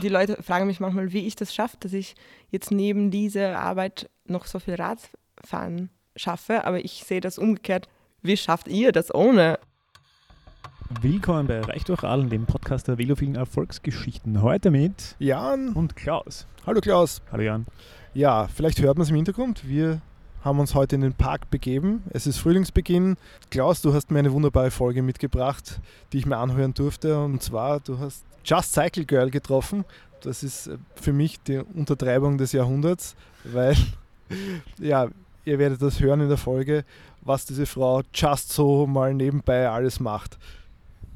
die Leute fragen mich manchmal, wie ich das schaffe, dass ich jetzt neben dieser Arbeit noch so viel Radfahren schaffe. Aber ich sehe das umgekehrt. Wie schafft ihr das ohne? Willkommen bei Reich durch Radeln, dem Podcast der velophilen Erfolgsgeschichten. Heute mit Jan und Klaus. Hallo Klaus. Hallo Jan. Ja, vielleicht hört man es im Hintergrund. Wir haben uns heute in den Park begeben. Es ist Frühlingsbeginn. Klaus, du hast mir eine wunderbare Folge mitgebracht, die ich mir anhören durfte. Und zwar, du hast Just Cycle Girl getroffen. Das ist äh, für mich die Untertreibung des Jahrhunderts, weil, ja, ihr werdet das hören in der Folge, was diese Frau just so mal nebenbei alles macht.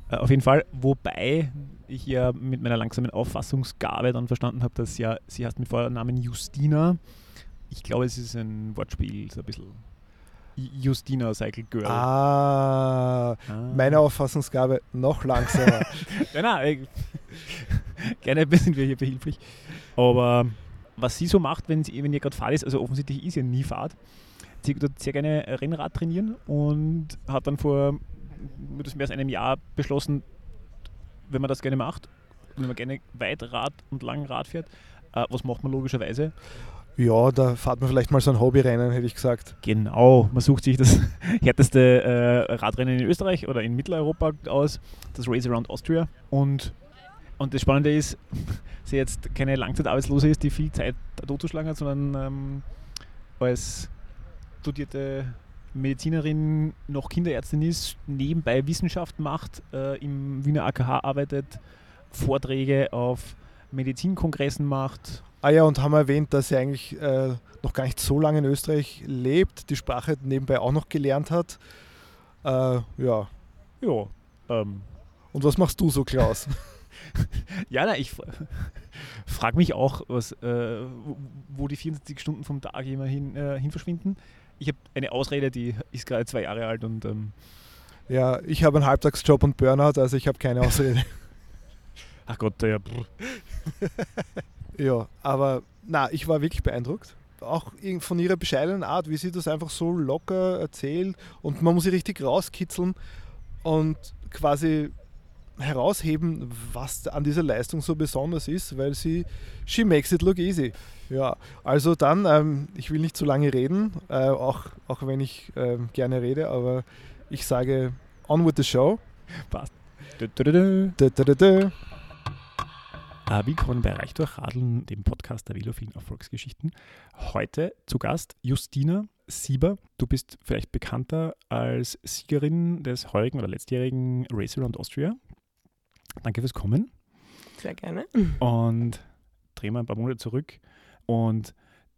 Äh, auf jeden Fall, wobei ich ja mit meiner langsamen Auffassungsgabe dann verstanden habe, dass ja, sie heißt mit Vornamen Justina. Ich glaube, es ist ein Wortspiel, so ein bisschen Justina Cycle Girl. Ah, ah. meine Auffassungsgabe noch langsamer. nein, nein, gerne sind wir hier behilflich. Aber was sie so macht, wenn, sie, wenn ihr gerade Fahrt ist, also offensichtlich ist sie nie Fahrt, sie tut sehr gerne Rennrad trainieren und hat dann vor mehr als einem Jahr beschlossen, wenn man das gerne macht, wenn man gerne weit Rad und lang Rad fährt, äh, was macht man logischerweise? Ja, da fährt man vielleicht mal so ein Hobbyrennen, hätte ich gesagt. Genau, man sucht sich das härteste äh, Radrennen in Österreich oder in Mitteleuropa aus, das Race Around Austria. Und, und das Spannende ist, sie jetzt keine Langzeitarbeitslose ist, die viel Zeit totzuschlagen hat, sondern ähm, als studierte Medizinerin noch Kinderärztin ist, nebenbei Wissenschaft macht, äh, im Wiener AKH arbeitet, Vorträge auf Medizinkongressen macht Ah ja, und haben erwähnt, dass er eigentlich äh, noch gar nicht so lange in Österreich lebt, die Sprache nebenbei auch noch gelernt hat. Äh, ja. Ja. Ähm. Und was machst du so, Klaus? ja, na, ich frage mich auch, was, äh, wo die 24 Stunden vom Tag immer hin, äh, hin verschwinden. Ich habe eine Ausrede, die ist gerade zwei Jahre alt und. Ähm ja, ich habe einen Halbtagsjob und Burnout, also ich habe keine Ausrede. Ach Gott, ja. Ja, aber na, ich war wirklich beeindruckt. Auch von ihrer bescheidenen Art, wie sie das einfach so locker erzählt und man muss sie richtig rauskitzeln und quasi herausheben, was an dieser Leistung so besonders ist, weil sie, she makes it look easy. Ja, also dann, ähm, ich will nicht zu lange reden, äh, auch, auch wenn ich äh, gerne rede, aber ich sage on with the show. Passt. Du, du, du, willkommen bei Reich durch Radeln, dem Podcast der velophilen Erfolgsgeschichten. Heute zu Gast Justina Sieber. Du bist vielleicht bekannter als Siegerin des heurigen oder letztjährigen Race Around Austria. Danke fürs Kommen. Sehr gerne. Und drehen wir ein paar Monate zurück und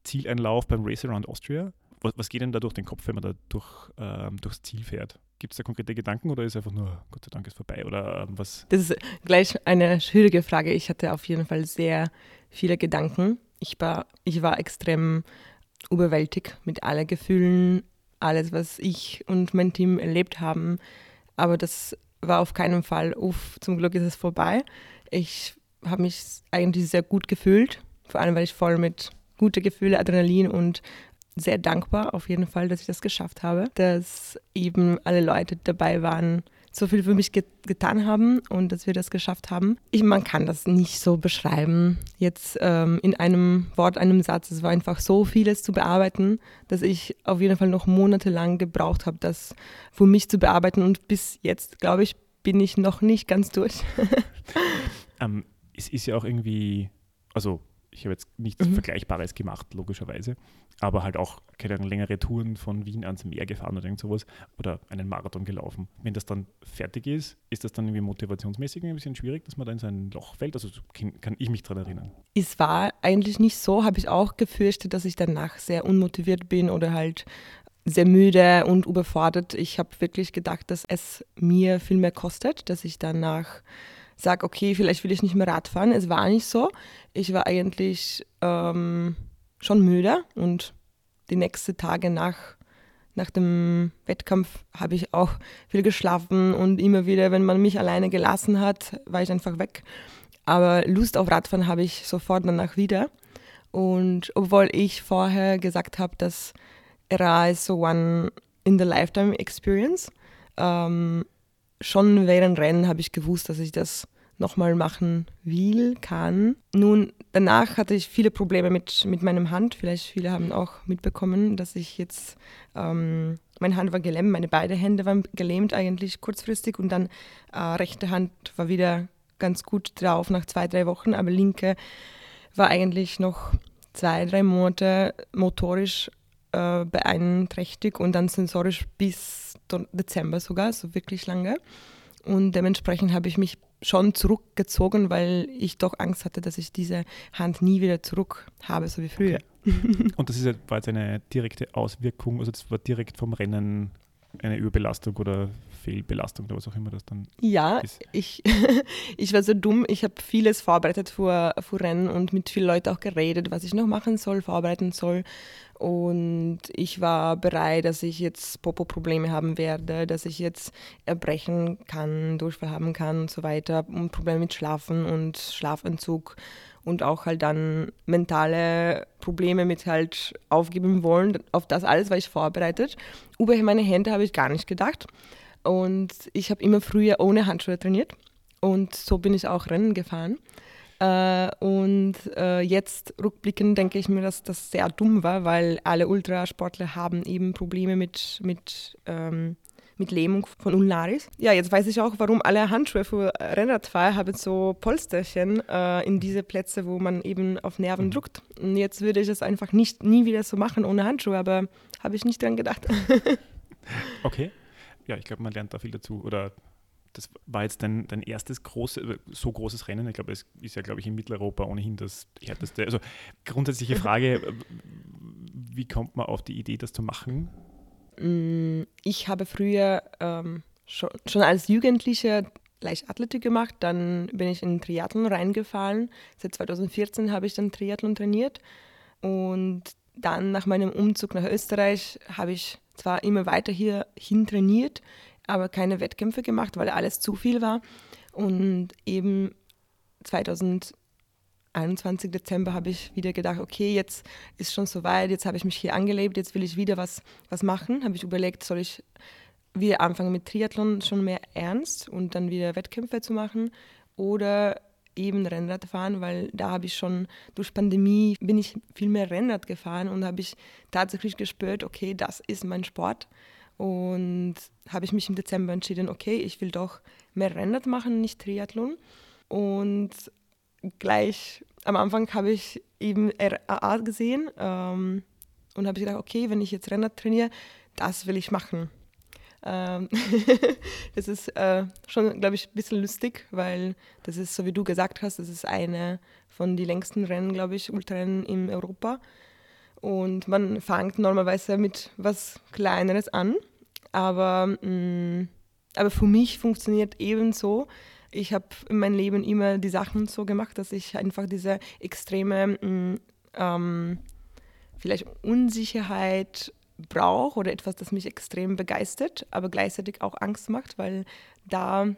Zieleinlauf beim Race Around Austria. Was, was geht denn da durch den Kopf, wenn man da durch, ähm, durchs Ziel fährt? Gibt es da konkrete Gedanken oder ist einfach nur, Gott sei Dank ist vorbei oder ähm, was? Das ist gleich eine schwierige Frage. Ich hatte auf jeden Fall sehr viele Gedanken. Ich war, ich war extrem überwältigt mit allen Gefühlen, alles, was ich und mein Team erlebt haben. Aber das war auf keinen Fall, uff, zum Glück ist es vorbei. Ich habe mich eigentlich sehr gut gefühlt, vor allem weil ich voll mit guten Gefühlen, Adrenalin und sehr dankbar auf jeden Fall, dass ich das geschafft habe, dass eben alle Leute dabei waren, so viel für mich get getan haben und dass wir das geschafft haben. Ich, man kann das nicht so beschreiben, jetzt ähm, in einem Wort, einem Satz. Es war einfach so vieles zu bearbeiten, dass ich auf jeden Fall noch monatelang gebraucht habe, das für mich zu bearbeiten und bis jetzt, glaube ich, bin ich noch nicht ganz durch. ähm, es ist ja auch irgendwie, also ich habe jetzt nichts mhm. Vergleichbares gemacht, logischerweise, aber halt auch keine längere Touren von Wien ans Meer gefahren oder irgend sowas oder einen Marathon gelaufen. Wenn das dann fertig ist, ist das dann irgendwie motivationsmäßig ein bisschen schwierig, dass man da in so ein Loch fällt? Also kann, kann ich mich daran erinnern. Es war eigentlich nicht so, habe ich auch gefürchtet, dass ich danach sehr unmotiviert bin oder halt sehr müde und überfordert. Ich habe wirklich gedacht, dass es mir viel mehr kostet, dass ich danach sage, okay, vielleicht will ich nicht mehr Radfahren. Es war nicht so. Ich war eigentlich ähm, schon müde und die nächsten Tage nach, nach dem Wettkampf habe ich auch viel geschlafen und immer wieder, wenn man mich alleine gelassen hat, war ich einfach weg. Aber Lust auf Radfahren habe ich sofort danach wieder. Und obwohl ich vorher gesagt habe, dass RA ist so one in the lifetime experience, ähm, schon während Rennen habe ich gewusst, dass ich das nochmal machen will, kann. Nun, danach hatte ich viele Probleme mit, mit meinem Hand. Vielleicht viele haben auch mitbekommen, dass ich jetzt, ähm, meine Hand war gelähmt, meine beiden Hände waren gelähmt eigentlich kurzfristig und dann äh, rechte Hand war wieder ganz gut drauf nach zwei, drei Wochen, aber linke war eigentlich noch zwei, drei Monate motorisch äh, beeinträchtigt und dann sensorisch bis Dezember sogar, so wirklich lange. Und dementsprechend habe ich mich schon zurückgezogen, weil ich doch Angst hatte, dass ich diese Hand nie wieder zurück habe, so wie früher. Okay. Und das ist, war jetzt eine direkte Auswirkung, also das war direkt vom Rennen eine Überbelastung oder Fehlbelastung oder was auch immer das dann ja, ist. Ja, ich, ich war so dumm. Ich habe vieles vorbereitet für, für Rennen und mit vielen Leuten auch geredet, was ich noch machen soll, vorbereiten soll. Und ich war bereit, dass ich jetzt Popo-Probleme haben werde, dass ich jetzt erbrechen kann, Durchfall haben kann und so weiter und Probleme mit Schlafen und Schlafentzug und auch halt dann mentale Probleme mit halt aufgeben wollen. Auf das alles war ich vorbereitet. Über meine Hände habe ich gar nicht gedacht. Und ich habe immer früher ohne Handschuhe trainiert. Und so bin ich auch Rennen gefahren. Äh, und äh, jetzt rückblickend denke ich mir, dass das sehr dumm war, weil alle Ultrasportler haben eben Probleme mit, mit, ähm, mit Lähmung von Ulnaris. Ja, jetzt weiß ich auch, warum alle Handschuhe für Rennradfahrer haben so Polsterchen äh, in diese Plätze, wo man eben auf Nerven mhm. drückt. Und jetzt würde ich es einfach nicht nie wieder so machen ohne Handschuhe, aber habe ich nicht dran gedacht. okay. Ja, ich glaube, man lernt da viel dazu. Oder das war jetzt dein, dein erstes große, äh, so großes Rennen. Ich glaube, es ist ja, glaube ich, in Mitteleuropa ohnehin das härteste. Also grundsätzliche Frage, wie kommt man auf die Idee, das zu machen? Mm, ich habe früher ähm, schon, schon als Jugendliche Leichtathletik gemacht, dann bin ich in Triathlon reingefallen. Seit 2014 habe ich dann Triathlon trainiert und dann nach meinem Umzug nach Österreich habe ich zwar immer weiter hierhin trainiert, aber keine Wettkämpfe gemacht, weil alles zu viel war. Und eben 2021 Dezember habe ich wieder gedacht, okay, jetzt ist schon soweit, jetzt habe ich mich hier angelebt, jetzt will ich wieder was, was machen. Habe ich überlegt, soll ich wieder anfangen mit Triathlon schon mehr ernst und dann wieder Wettkämpfe zu machen oder eben Rennrad fahren, weil da habe ich schon durch Pandemie bin ich viel mehr Rennrad gefahren und habe ich tatsächlich gespürt, okay, das ist mein Sport und habe ich mich im Dezember entschieden, okay, ich will doch mehr Rennrad machen, nicht Triathlon. Und gleich am Anfang habe ich eben RAA gesehen ähm, und habe gedacht, okay, wenn ich jetzt Rennrad trainiere, das will ich machen. Ähm das ist äh, schon, glaube ich, ein bisschen lustig, weil das ist, so wie du gesagt hast, das ist eine von den längsten Rennen, glaube ich, Ultrarennen in Europa. Und man fängt normalerweise mit was Kleineres an. Aber, mh, mm, aber für mich funktioniert eben so. Ich habe in meinem Leben immer die Sachen so gemacht, dass ich einfach diese extreme, mh, mm, ähm, vielleicht Unsicherheit brauche oder etwas, das mich extrem begeistert, aber gleichzeitig auch Angst macht, weil da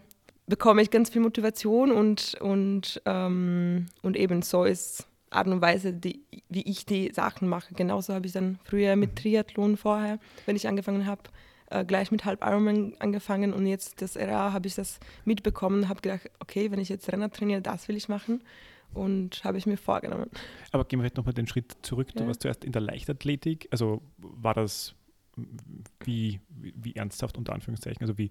bekomme ich ganz viel Motivation und, und, ähm, und eben so ist Art und Weise, die, wie ich die Sachen mache. Genauso habe ich dann früher mit Triathlon vorher, wenn ich angefangen habe, äh, gleich mit Halb Ironman angefangen und jetzt das RA habe ich das mitbekommen, habe gedacht, okay, wenn ich jetzt Renner trainiere, das will ich machen und habe ich mir vorgenommen. Aber gehen wir jetzt nochmal den Schritt zurück. Du ja. warst zuerst in der Leichtathletik. Also war das wie, wie, wie ernsthaft unter Anführungszeichen, also wie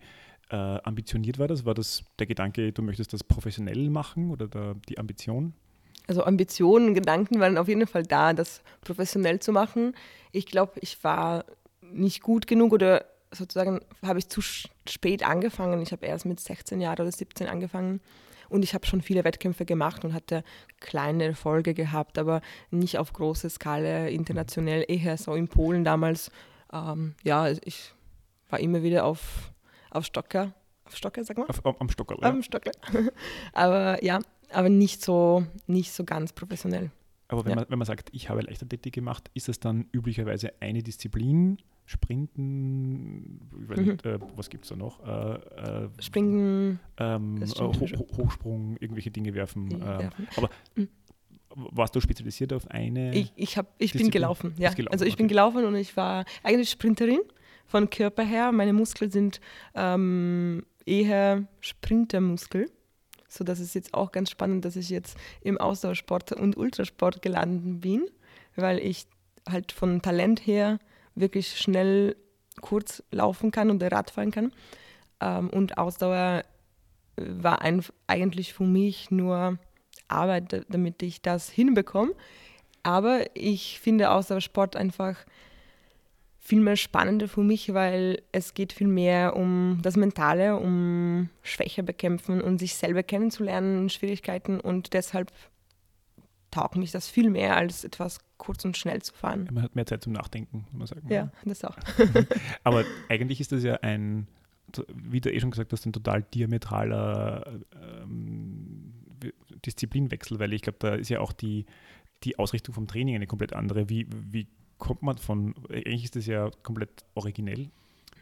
äh, ambitioniert war das? War das der Gedanke, du möchtest das professionell machen oder der, die Ambition? Also Ambitionen, Gedanken waren auf jeden Fall da, das professionell zu machen. Ich glaube, ich war nicht gut genug oder sozusagen habe ich zu spät angefangen. Ich habe erst mit 16 Jahren oder 17 angefangen und ich habe schon viele Wettkämpfe gemacht und hatte kleine Erfolge gehabt, aber nicht auf große Skala internationell, eher so in Polen damals. Ähm, ja, ich war immer wieder auf, auf Stocker, auf Stocker, sag mal? Auf, am Stocker, ja. Am Stocker. aber ja, aber nicht so, nicht so ganz professionell. Aber wenn, ja. man, wenn man sagt, ich habe Leichtathletik gemacht, ist das dann üblicherweise eine Disziplin? Sprinten, mhm. nicht, äh, was gibt es da noch? Äh, äh, Springen, ähm, Ho Hochsprung, irgendwelche Dinge werfen. Ähm, aber mhm. warst du spezialisiert auf eine? Ich, ich, hab, ich bin gelaufen, ja. Gelaufen, also ich okay. bin gelaufen und ich war eigentlich Sprinterin von Körper her. Meine Muskeln sind ähm, eher Sprintermuskel So dass es jetzt auch ganz spannend, dass ich jetzt im Ausdauersport und Ultrasport gelandet bin, weil ich halt von Talent her wirklich schnell kurz laufen kann und Radfahren kann. Ähm, und Ausdauer war ein, eigentlich für mich nur Arbeit, damit ich das hinbekomme. Aber ich finde Ausdauersport einfach viel mehr spannender für mich, weil es geht viel mehr um das Mentale, um Schwäche bekämpfen und sich selber kennenzulernen, Schwierigkeiten und deshalb taugt mich das viel mehr, als etwas kurz und schnell zu fahren. Man hat mehr Zeit zum Nachdenken, muss man sagen. Ja, das auch. Aber eigentlich ist das ja ein, wie du eh schon gesagt hast, ein total diametraler ähm, Disziplinwechsel, weil ich glaube, da ist ja auch die, die Ausrichtung vom Training eine komplett andere. Wie, wie kommt man von, eigentlich ist das ja komplett originell,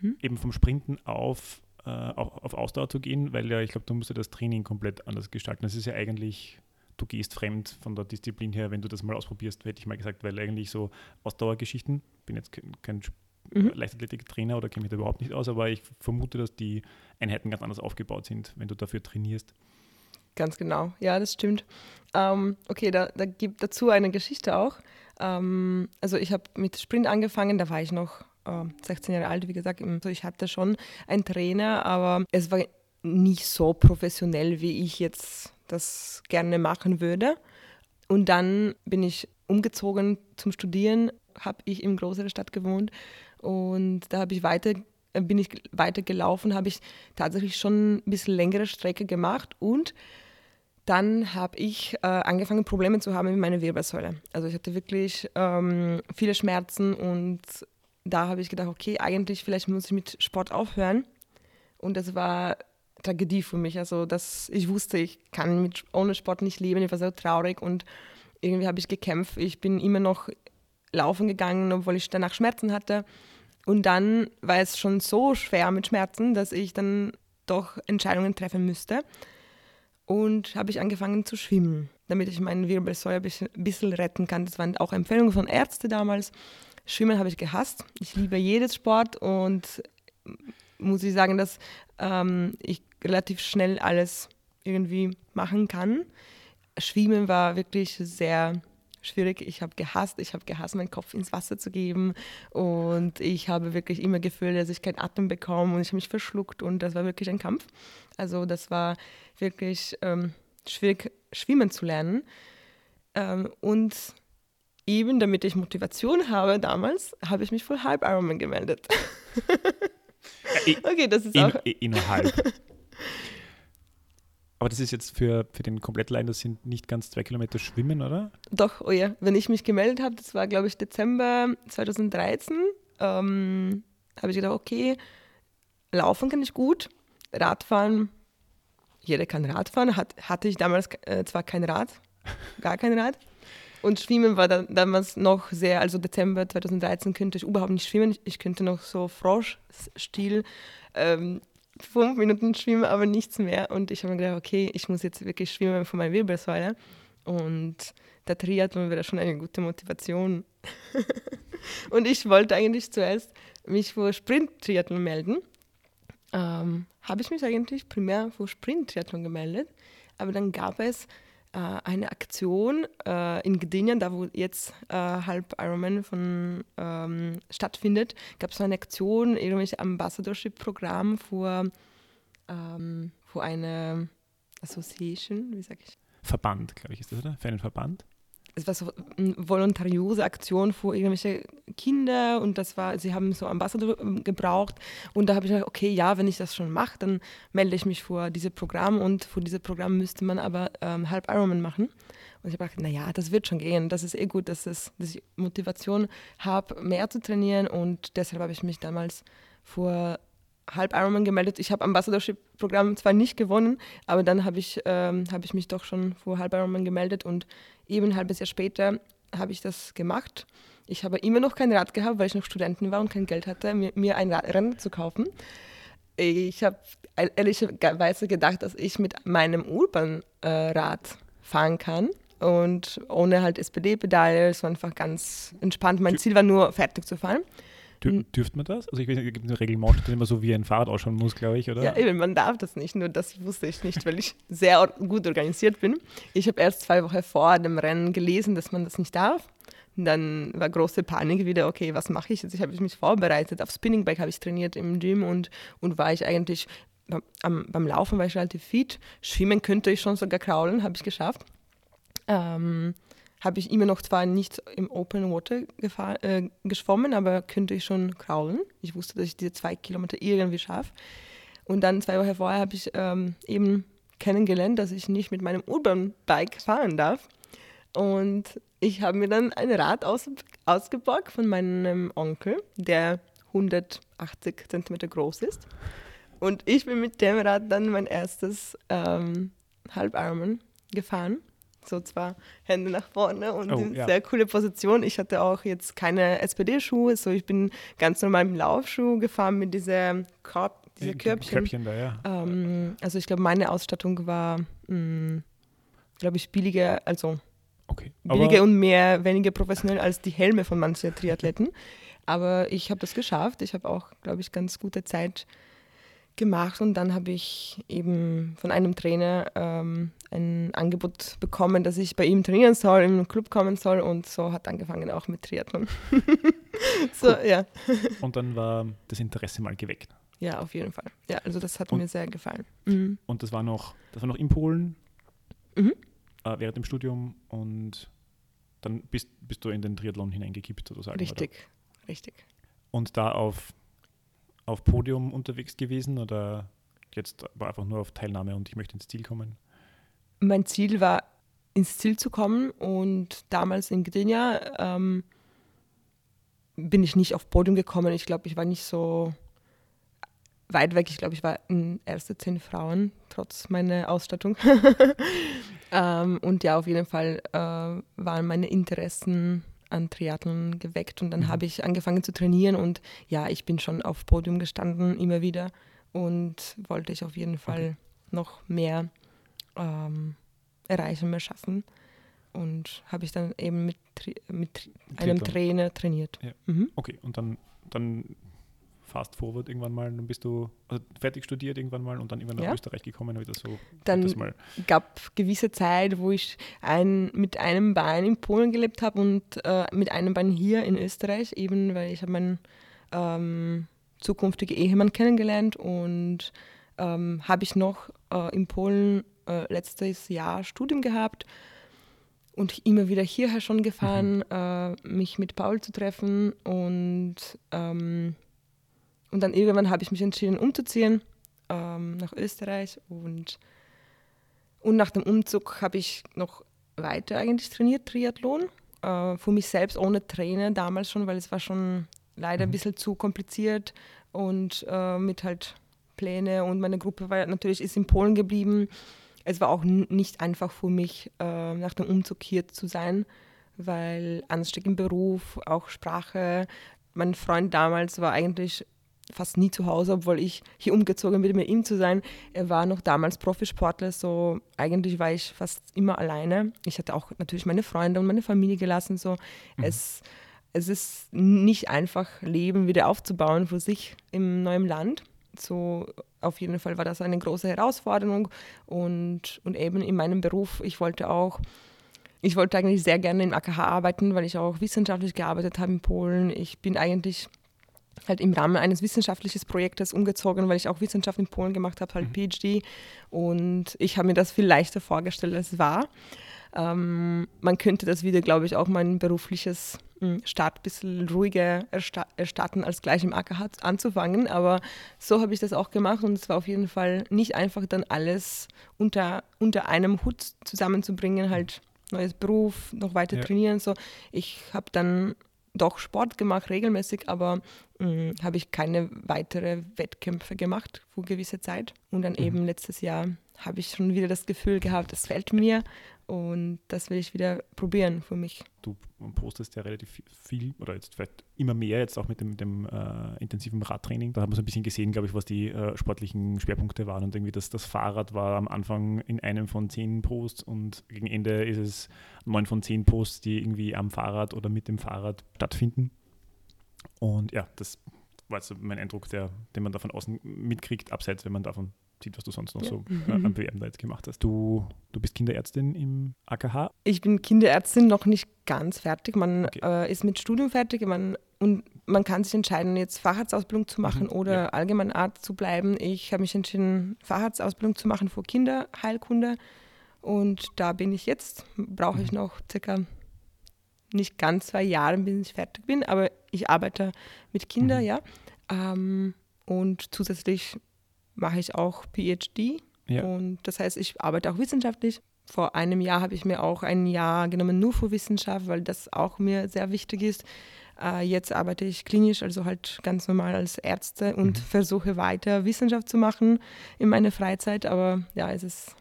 hm? eben vom Sprinten auf, äh, auf, auf, Ausdauer zu gehen, weil ja, ich glaube, du musst ja das Training komplett anders gestalten. Das ist ja eigentlich, du gehst fremd von der Disziplin her, wenn du das mal ausprobierst, hätte ich mal gesagt, weil eigentlich so Ausdauergeschichten, bin jetzt kein, kein mhm. Leichtathletik-Trainer oder kenne mich da überhaupt nicht aus, aber ich vermute, dass die Einheiten ganz anders aufgebaut sind, wenn du dafür trainierst. Ganz genau, ja, das stimmt. Ähm, okay, da, da gibt dazu eine Geschichte auch. Ähm, also ich habe mit Sprint angefangen, da war ich noch äh, 16 Jahre alt, wie gesagt. Also ich hatte schon einen Trainer, aber es war nicht so professionell, wie ich jetzt das gerne machen würde. Und dann bin ich umgezogen zum Studieren, habe ich in größerer Stadt gewohnt und da habe ich weiter äh, bin ich weiter gelaufen, habe ich tatsächlich schon ein bisschen längere Strecke gemacht und dann habe ich äh, angefangen, Probleme zu haben mit meiner Wirbelsäule. Also ich hatte wirklich ähm, viele Schmerzen und da habe ich gedacht, okay, eigentlich vielleicht muss ich mit Sport aufhören. Und das war Tragödie für mich. Also dass ich wusste, ich kann mit, ohne Sport nicht leben. Ich war so traurig und irgendwie habe ich gekämpft. Ich bin immer noch laufen gegangen, obwohl ich danach Schmerzen hatte. Und dann war es schon so schwer mit Schmerzen, dass ich dann doch Entscheidungen treffen müsste und habe ich angefangen zu schwimmen, damit ich meinen Wirbelsäule ein bisschen, retten kann. Das waren auch Empfehlungen von Ärzten damals. Schwimmen habe ich gehasst. Ich liebe jedes Sport und muss ich sagen, dass ähm, ich relativ schnell alles irgendwie machen kann. Schwimmen war wirklich sehr schwierig. Ich habe gehasst, ich habe gehasst, meinen Kopf ins Wasser zu geben und ich habe wirklich immer gefühlt, dass ich keinen Atem bekomme und ich habe mich verschluckt und das war wirklich ein Kampf. Also das war wirklich ähm, schwierig, schwimmen zu lernen. Ähm, und eben damit ich Motivation habe damals, habe ich mich für Halb Ironman gemeldet. okay, das ist in, auch... Innerhalb. Aber das ist jetzt für, für den Komplettlein, das sind nicht ganz zwei Kilometer Schwimmen, oder? Doch, oh ja. Wenn ich mich gemeldet habe, das war, glaube ich, Dezember 2013, ähm, habe ich gedacht, okay, laufen kann ich gut, Radfahren jeder kann Radfahren. Hat, hatte ich damals äh, zwar kein Rad, gar kein Rad. Und Schwimmen war dann, damals noch sehr, also Dezember 2013 könnte ich überhaupt nicht schwimmen. Ich könnte noch so Froschstil ähm, fünf Minuten schwimmen, aber nichts mehr. Und ich habe mir gedacht, okay, ich muss jetzt wirklich schwimmen von meiner Wirbelsäule. Und der Triathlon wäre schon eine gute Motivation. und ich wollte eigentlich zuerst mich für Sprint-Triathlon melden ähm, habe ich mich eigentlich primär für Sprint-Triathlon gemeldet. Aber dann gab es eine Aktion äh, in Gdynia, da wo jetzt äh, halb Ironman von, ähm, stattfindet, gab es so eine Aktion, irgendwelche Ambassadorship-Programm für, ähm, für eine Association, wie sage ich? Verband, glaube ich, ist das, oder? Für einen Verband? Es war eine voluntariose Aktion für irgendwelche Kinder und das war, sie haben so Ambassador ähm, gebraucht. Und da habe ich gesagt, okay, ja, wenn ich das schon mache, dann melde ich mich vor dieses Programm und für dieses Programm müsste man aber ähm, halb Ironman machen. Und ich habe gedacht, naja, das wird schon gehen, das ist eh gut, dass, es, dass ich Motivation habe, mehr zu trainieren. Und deshalb habe ich mich damals vor halb Ironman gemeldet. Ich habe Ambassadorship-Programm zwar nicht gewonnen, aber dann habe ich, ähm, hab ich mich doch schon vor halb Ironman gemeldet und eben ein halbes Jahr später habe ich das gemacht. Ich habe immer noch kein Rad gehabt, weil ich noch Studentin war und kein Geld hatte, mir, mir ein Rennen zu kaufen. Ich habe ehrlicherweise gedacht, dass ich mit meinem Urban-Rad äh, fahren kann und ohne halt SPD-Pedale, so einfach ganz entspannt. Mein Ziel war nur, fertig zu fahren. Dür dürft man das? Also ich weiß nicht, es gibt eine Reglement, die immer so wie ein Fahrrad ausschauen muss, glaube ich, oder? Ja, eben, man darf das nicht. Nur das wusste ich nicht, weil ich sehr or gut organisiert bin. Ich habe erst zwei Wochen vor dem Rennen gelesen, dass man das nicht darf. Und dann war große Panik wieder, okay, was mache ich jetzt? Ich habe mich vorbereitet. Auf Spinningbike habe ich trainiert im Gym und, und war ich eigentlich, beim, beim Laufen war ich relativ fit. Schwimmen könnte ich schon sogar kraulen, habe ich geschafft. Ähm, habe ich immer noch zwar nicht im Open Water äh, geschwommen, aber könnte ich schon kraulen. Ich wusste, dass ich diese zwei Kilometer irgendwie schaffe. Und dann zwei Wochen vorher habe ich ähm, eben kennengelernt, dass ich nicht mit meinem Urban-Bike fahren darf. Und ich habe mir dann ein Rad aus, ausgeborgt von meinem Onkel, der 180 cm groß ist. Und ich bin mit dem Rad dann mein erstes ähm, Halbarmen gefahren so zwei Hände nach vorne und oh, in ja. sehr coole Position. Ich hatte auch jetzt keine SPD-Schuhe, so ich bin ganz normal im Laufschuh gefahren mit dieser Korb, diese Körbchen. Körbchen da, ja. Ähm, also ich glaube, meine Ausstattung war, hm, glaube ich, billiger, also okay. billiger und mehr, weniger professionell als die Helme von manchen Triathleten. Aber ich habe das geschafft. Ich habe auch, glaube ich, ganz gute Zeit gemacht und dann habe ich eben von einem Trainer ähm, ein Angebot bekommen, dass ich bei ihm trainieren soll, im Club kommen soll und so hat angefangen auch mit Triathlon. so, cool. ja. Und dann war das Interesse mal geweckt. Ja, auf jeden Fall. Ja, also das hat und, mir sehr gefallen. Mhm. Und das war noch, das war noch in Polen mhm. äh, während dem Studium und dann bist, bist du in den Triathlon hineingekippt sozusagen. Richtig, oder? richtig. Und da auf auf Podium unterwegs gewesen oder jetzt war einfach nur auf Teilnahme und ich möchte ins Ziel kommen? Mein Ziel war, ins Ziel zu kommen und damals in Gdynia ähm, bin ich nicht auf Podium gekommen. Ich glaube, ich war nicht so weit weg. Ich glaube, ich war in erste zehn Frauen, trotz meiner Ausstattung. ähm, und ja, auf jeden Fall äh, waren meine Interessen an Triathlon geweckt und dann mhm. habe ich angefangen zu trainieren und ja, ich bin schon auf Podium gestanden, immer wieder und wollte ich auf jeden Fall okay. noch mehr ähm, erreichen, mehr schaffen und habe ich dann eben mit, mit einem Trainer trainiert. Ja. Mhm. Okay, und dann, dann fast forward irgendwann mal, dann bist du also fertig studiert irgendwann mal und dann immer nach ja. Österreich gekommen, wieder so. Dann das mal. gab gewisse Zeit, wo ich ein, mit einem Bein in Polen gelebt habe und äh, mit einem Bein hier in Österreich, eben weil ich habe meinen ähm, zukünftigen Ehemann kennengelernt und ähm, habe ich noch äh, in Polen äh, letztes Jahr Studium gehabt und immer wieder hierher schon gefahren, mhm. Äh, mich mit Paul zu treffen und ähm, und dann irgendwann habe ich mich entschieden, umzuziehen ähm, nach Österreich. Und, und nach dem Umzug habe ich noch weiter eigentlich trainiert, Triathlon. Äh, für mich selbst ohne Trainer damals schon, weil es war schon leider ein mhm. bisschen zu kompliziert und äh, mit halt Pläne und meine Gruppe war natürlich ist in Polen geblieben. Es war auch nicht einfach für mich, äh, nach dem Umzug hier zu sein, weil Anstieg im Beruf, auch Sprache. Mein Freund damals war eigentlich fast nie zu Hause, obwohl ich hier umgezogen bin, mit ihm zu sein. Er war noch damals Profisportler, so eigentlich war ich fast immer alleine. Ich hatte auch natürlich meine Freunde und meine Familie gelassen. So. Mhm. Es, es ist nicht einfach, Leben wieder aufzubauen für sich im neuen Land. So auf jeden Fall war das eine große Herausforderung und, und eben in meinem Beruf, ich wollte auch ich wollte eigentlich sehr gerne im AKH arbeiten, weil ich auch wissenschaftlich gearbeitet habe in Polen. Ich bin eigentlich halt im Rahmen eines wissenschaftlichen Projektes umgezogen, weil ich auch Wissenschaft in Polen gemacht habe, halt mhm. PhD. Und ich habe mir das viel leichter vorgestellt, als es war. Ähm, man könnte das wieder, glaube ich, auch mein berufliches hm, Start ein bisschen ruhiger erstatten, als gleich im AKH anzufangen. Aber so habe ich das auch gemacht und es war auf jeden Fall nicht einfach, dann alles unter, unter einem Hut zusammenzubringen, halt neues Beruf, noch weiter ja. trainieren. So. Ich habe dann doch Sport gemacht, regelmäßig, aber habe ich keine weitere Wettkämpfe gemacht für gewisse Zeit. Und dann mhm. eben letztes Jahr habe ich schon wieder das Gefühl gehabt, es fällt mir und das will ich wieder probieren für mich. Du postest ja relativ viel oder jetzt vielleicht immer mehr, jetzt auch mit dem, dem äh, intensiven Radtraining. Da haben wir so ein bisschen gesehen, glaube ich, was die äh, sportlichen Schwerpunkte waren. Und irgendwie das, das Fahrrad war am Anfang in einem von zehn Posts und gegen Ende ist es neun von zehn Posts, die irgendwie am Fahrrad oder mit dem Fahrrad stattfinden. Und ja, das war jetzt mein Eindruck, der, den man da von außen mitkriegt, abseits, wenn man davon sieht, was du sonst noch Ja. so äh, an Bewerben da jetzt gemacht hast. Du, du bist Kinderärztin im AKH. Ich bin Kinderärztin noch nicht ganz fertig. Man Okay. äh, ist mit Studium fertig man, und man kann sich entscheiden, jetzt Facharztausbildung zu machen Mhm, oder ja. Allgemeinarzt zu bleiben. Ich habe mich entschieden, Facharztausbildung zu machen für Kinderheilkunde. Und da bin ich jetzt. Brauche ich Mhm. noch circa nicht ganz zwei Jahre, bis ich fertig bin, aber ich arbeite mit Kindern, Mhm. ja. Ähm, und zusätzlich mache ich auch PhD. Ja. Und das heißt, ich arbeite auch wissenschaftlich. Vor einem Jahr habe ich mir auch ein Jahr genommen nur für Wissenschaft, weil das auch mir sehr wichtig ist. Äh, jetzt arbeite ich klinisch, also halt ganz normal als Ärzte und Mhm. versuche weiter Wissenschaft zu machen in meiner Freizeit. Aber ja, es ist,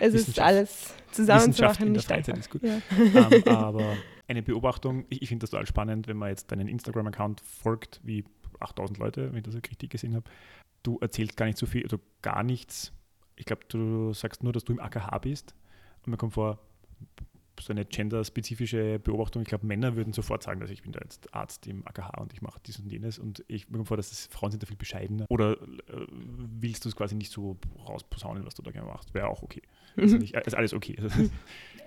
es ist alles zusammen zu Wissenschaft machen in der nicht einfach. ist gut. Ja. ähm, aber eine Beobachtung, ich, ich finde das total spannend, wenn man jetzt deinen Instagram-Account folgt, wie 8000 Leute, wenn ich das richtig gesehen habe. Du erzählst gar nicht so viel, also gar nichts. Ich glaube, du sagst nur, dass du im AKH bist. Und mir kommt vor, so eine genderspezifische Beobachtung. Ich glaube, Männer würden sofort sagen, dass ich bin da jetzt Arzt im AKH und ich mache dies und jenes. Und ich mir kommt vor, dass das, Frauen sind da viel bescheidener. Oder äh, willst du es quasi nicht so rausposaunen, was du da gerne machst? Wäre auch okay. Also nicht, ist alles okay.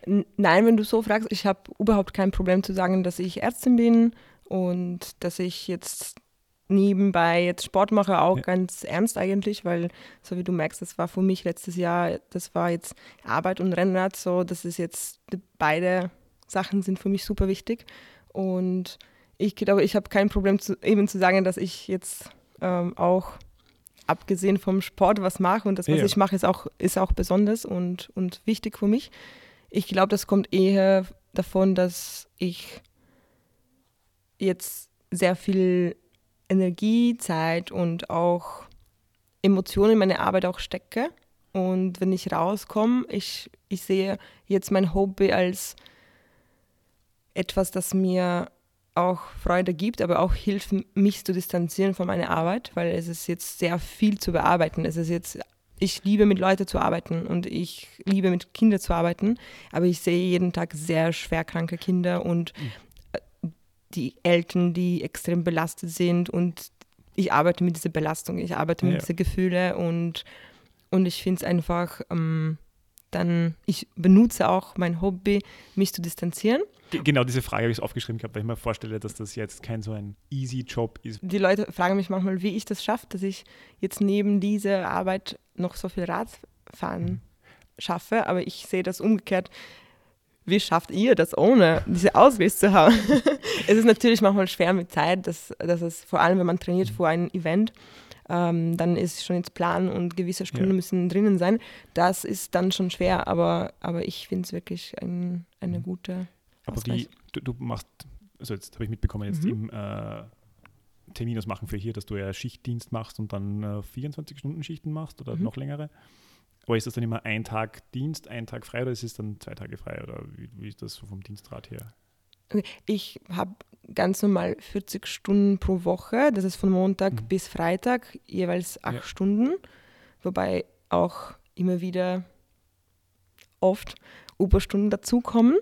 N- Nein, wenn du so fragst, ich habe überhaupt kein Problem zu sagen, dass ich Ärztin bin und dass ich jetzt nebenbei jetzt Sport mache, auch Ja. ganz ernst eigentlich, weil so wie du merkst, das war für mich letztes Jahr, das war jetzt Arbeit und Rennrad, so das ist jetzt beide Sachen sind für mich super wichtig und ich glaube, ich habe kein Problem zu, eben zu sagen, dass ich jetzt ähm, auch abgesehen vom Sport was mache und das, was Ja. ich mache, ist auch, ist auch besonders und, und wichtig für mich. Ich glaube, das kommt eher davon, dass ich jetzt sehr viel Energie, Zeit und auch Emotionen in meine Arbeit auch stecke. Und wenn ich rauskomme, ich, ich sehe jetzt mein Hobby als etwas, das mir auch Freude gibt, aber auch hilft, mich zu distanzieren von meiner Arbeit, weil es ist jetzt sehr viel zu bearbeiten. Es ist jetzt, ich liebe mit Leuten zu arbeiten und ich liebe mit Kindern zu arbeiten, aber ich sehe jeden Tag sehr schwerkranke Kinder und äh, die Eltern, die extrem belastet sind und ich arbeite mit dieser Belastung, ich arbeite mit Ja. diesen Gefühlen und, und ich finde es einfach, ähm, dann, ich benutze auch mein Hobby, mich zu distanzieren. Ge- Genau diese Frage habe ich aufgeschrieben gehabt, weil ich mir vorstelle, dass das jetzt kein so ein easy Job ist. Die Leute fragen mich manchmal, wie ich das schaffe, dass ich jetzt neben dieser Arbeit noch so viel Radfahren schaffe, aber ich sehe das umgekehrt. Wie schafft ihr das ohne diese Ausgleich zu haben? es ist natürlich manchmal schwer mit Zeit, dass, dass es vor allem, wenn man trainiert vor einem Event, ähm, dann ist schon jetzt Plan und gewisse Stunden Ja. müssen drinnen sein. Das ist dann schon schwer, aber, aber ich finde es wirklich ein, eine Mhm. gute Aber wie, du, du machst, also jetzt habe ich mitbekommen, jetzt Mhm. im äh, Termin ausmachen für hier, dass du ja Schichtdienst machst und dann äh, 24-Stunden-Schichten machst oder Mhm. noch längere. Aber ist das dann immer ein Tag Dienst, ein Tag frei oder ist es dann zwei Tage frei? Oder wie, wie ist das vom Dienstrat her? Ich habe ganz normal 40 Stunden pro Woche, das ist von Montag Mhm. bis Freitag, jeweils acht Ja. Stunden, wobei auch immer wieder oft Überstunden dazukommen.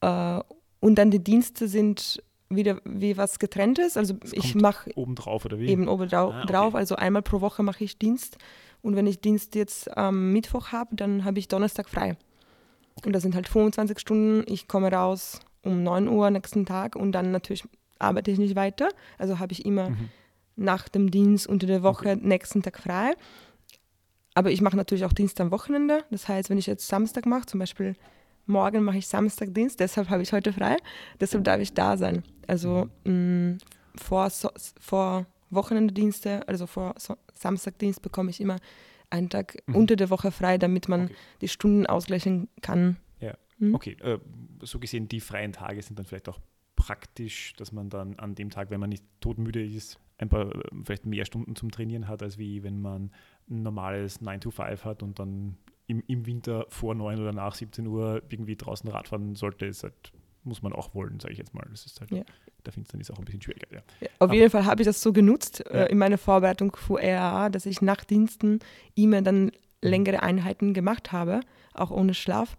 Äh, und dann die Dienste sind wieder wie was getrenntes. Also Das ich mache Obendrauf oder wie? eben obendrauf, Ah, okay. drauf, also einmal pro Woche mache ich Dienst. Und wenn ich Dienst jetzt am Mittwoch habe, dann habe ich Donnerstag frei. Und das sind halt 25 Stunden. Ich komme raus um 9 Uhr nächsten Tag und dann natürlich arbeite ich nicht weiter. Also habe ich immer Mhm. nach dem Dienst unter der Woche nächsten Tag frei. Aber ich mache natürlich auch Dienst am Wochenende. Das heißt, wenn ich jetzt Samstag mache, zum Beispiel morgen mache ich Samstagdienst, deshalb habe ich heute frei, deshalb darf ich da sein. Also mh, vor, so vor Wochenenddienste, also vor so Samstagdienst bekomme ich immer einen Tag Mhm. unter der Woche frei, damit man Okay. die Stunden ausgleichen kann. Ja. Mhm. Okay, äh, so gesehen, die freien Tage sind dann vielleicht auch praktisch, dass man dann an dem Tag, wenn man nicht todmüde ist, ein paar äh, vielleicht mehr Stunden zum Trainieren hat, als wie wenn man ein normales 9 to 5 hat und dann im, im Winter vor 9 oder nach 17 Uhr irgendwie draußen Radfahren sollte, ist halt, muss man auch wollen, sage ich jetzt mal. Das ist halt, Ja. Der Finsternis auch ein bisschen schwieriger. Ja. Ja, auf Aber- jeden Fall habe ich das so genutzt Ja. äh, in meiner Vorbereitung für RAA, dass ich nach Diensten immer dann längere Einheiten gemacht habe, auch ohne Schlaf.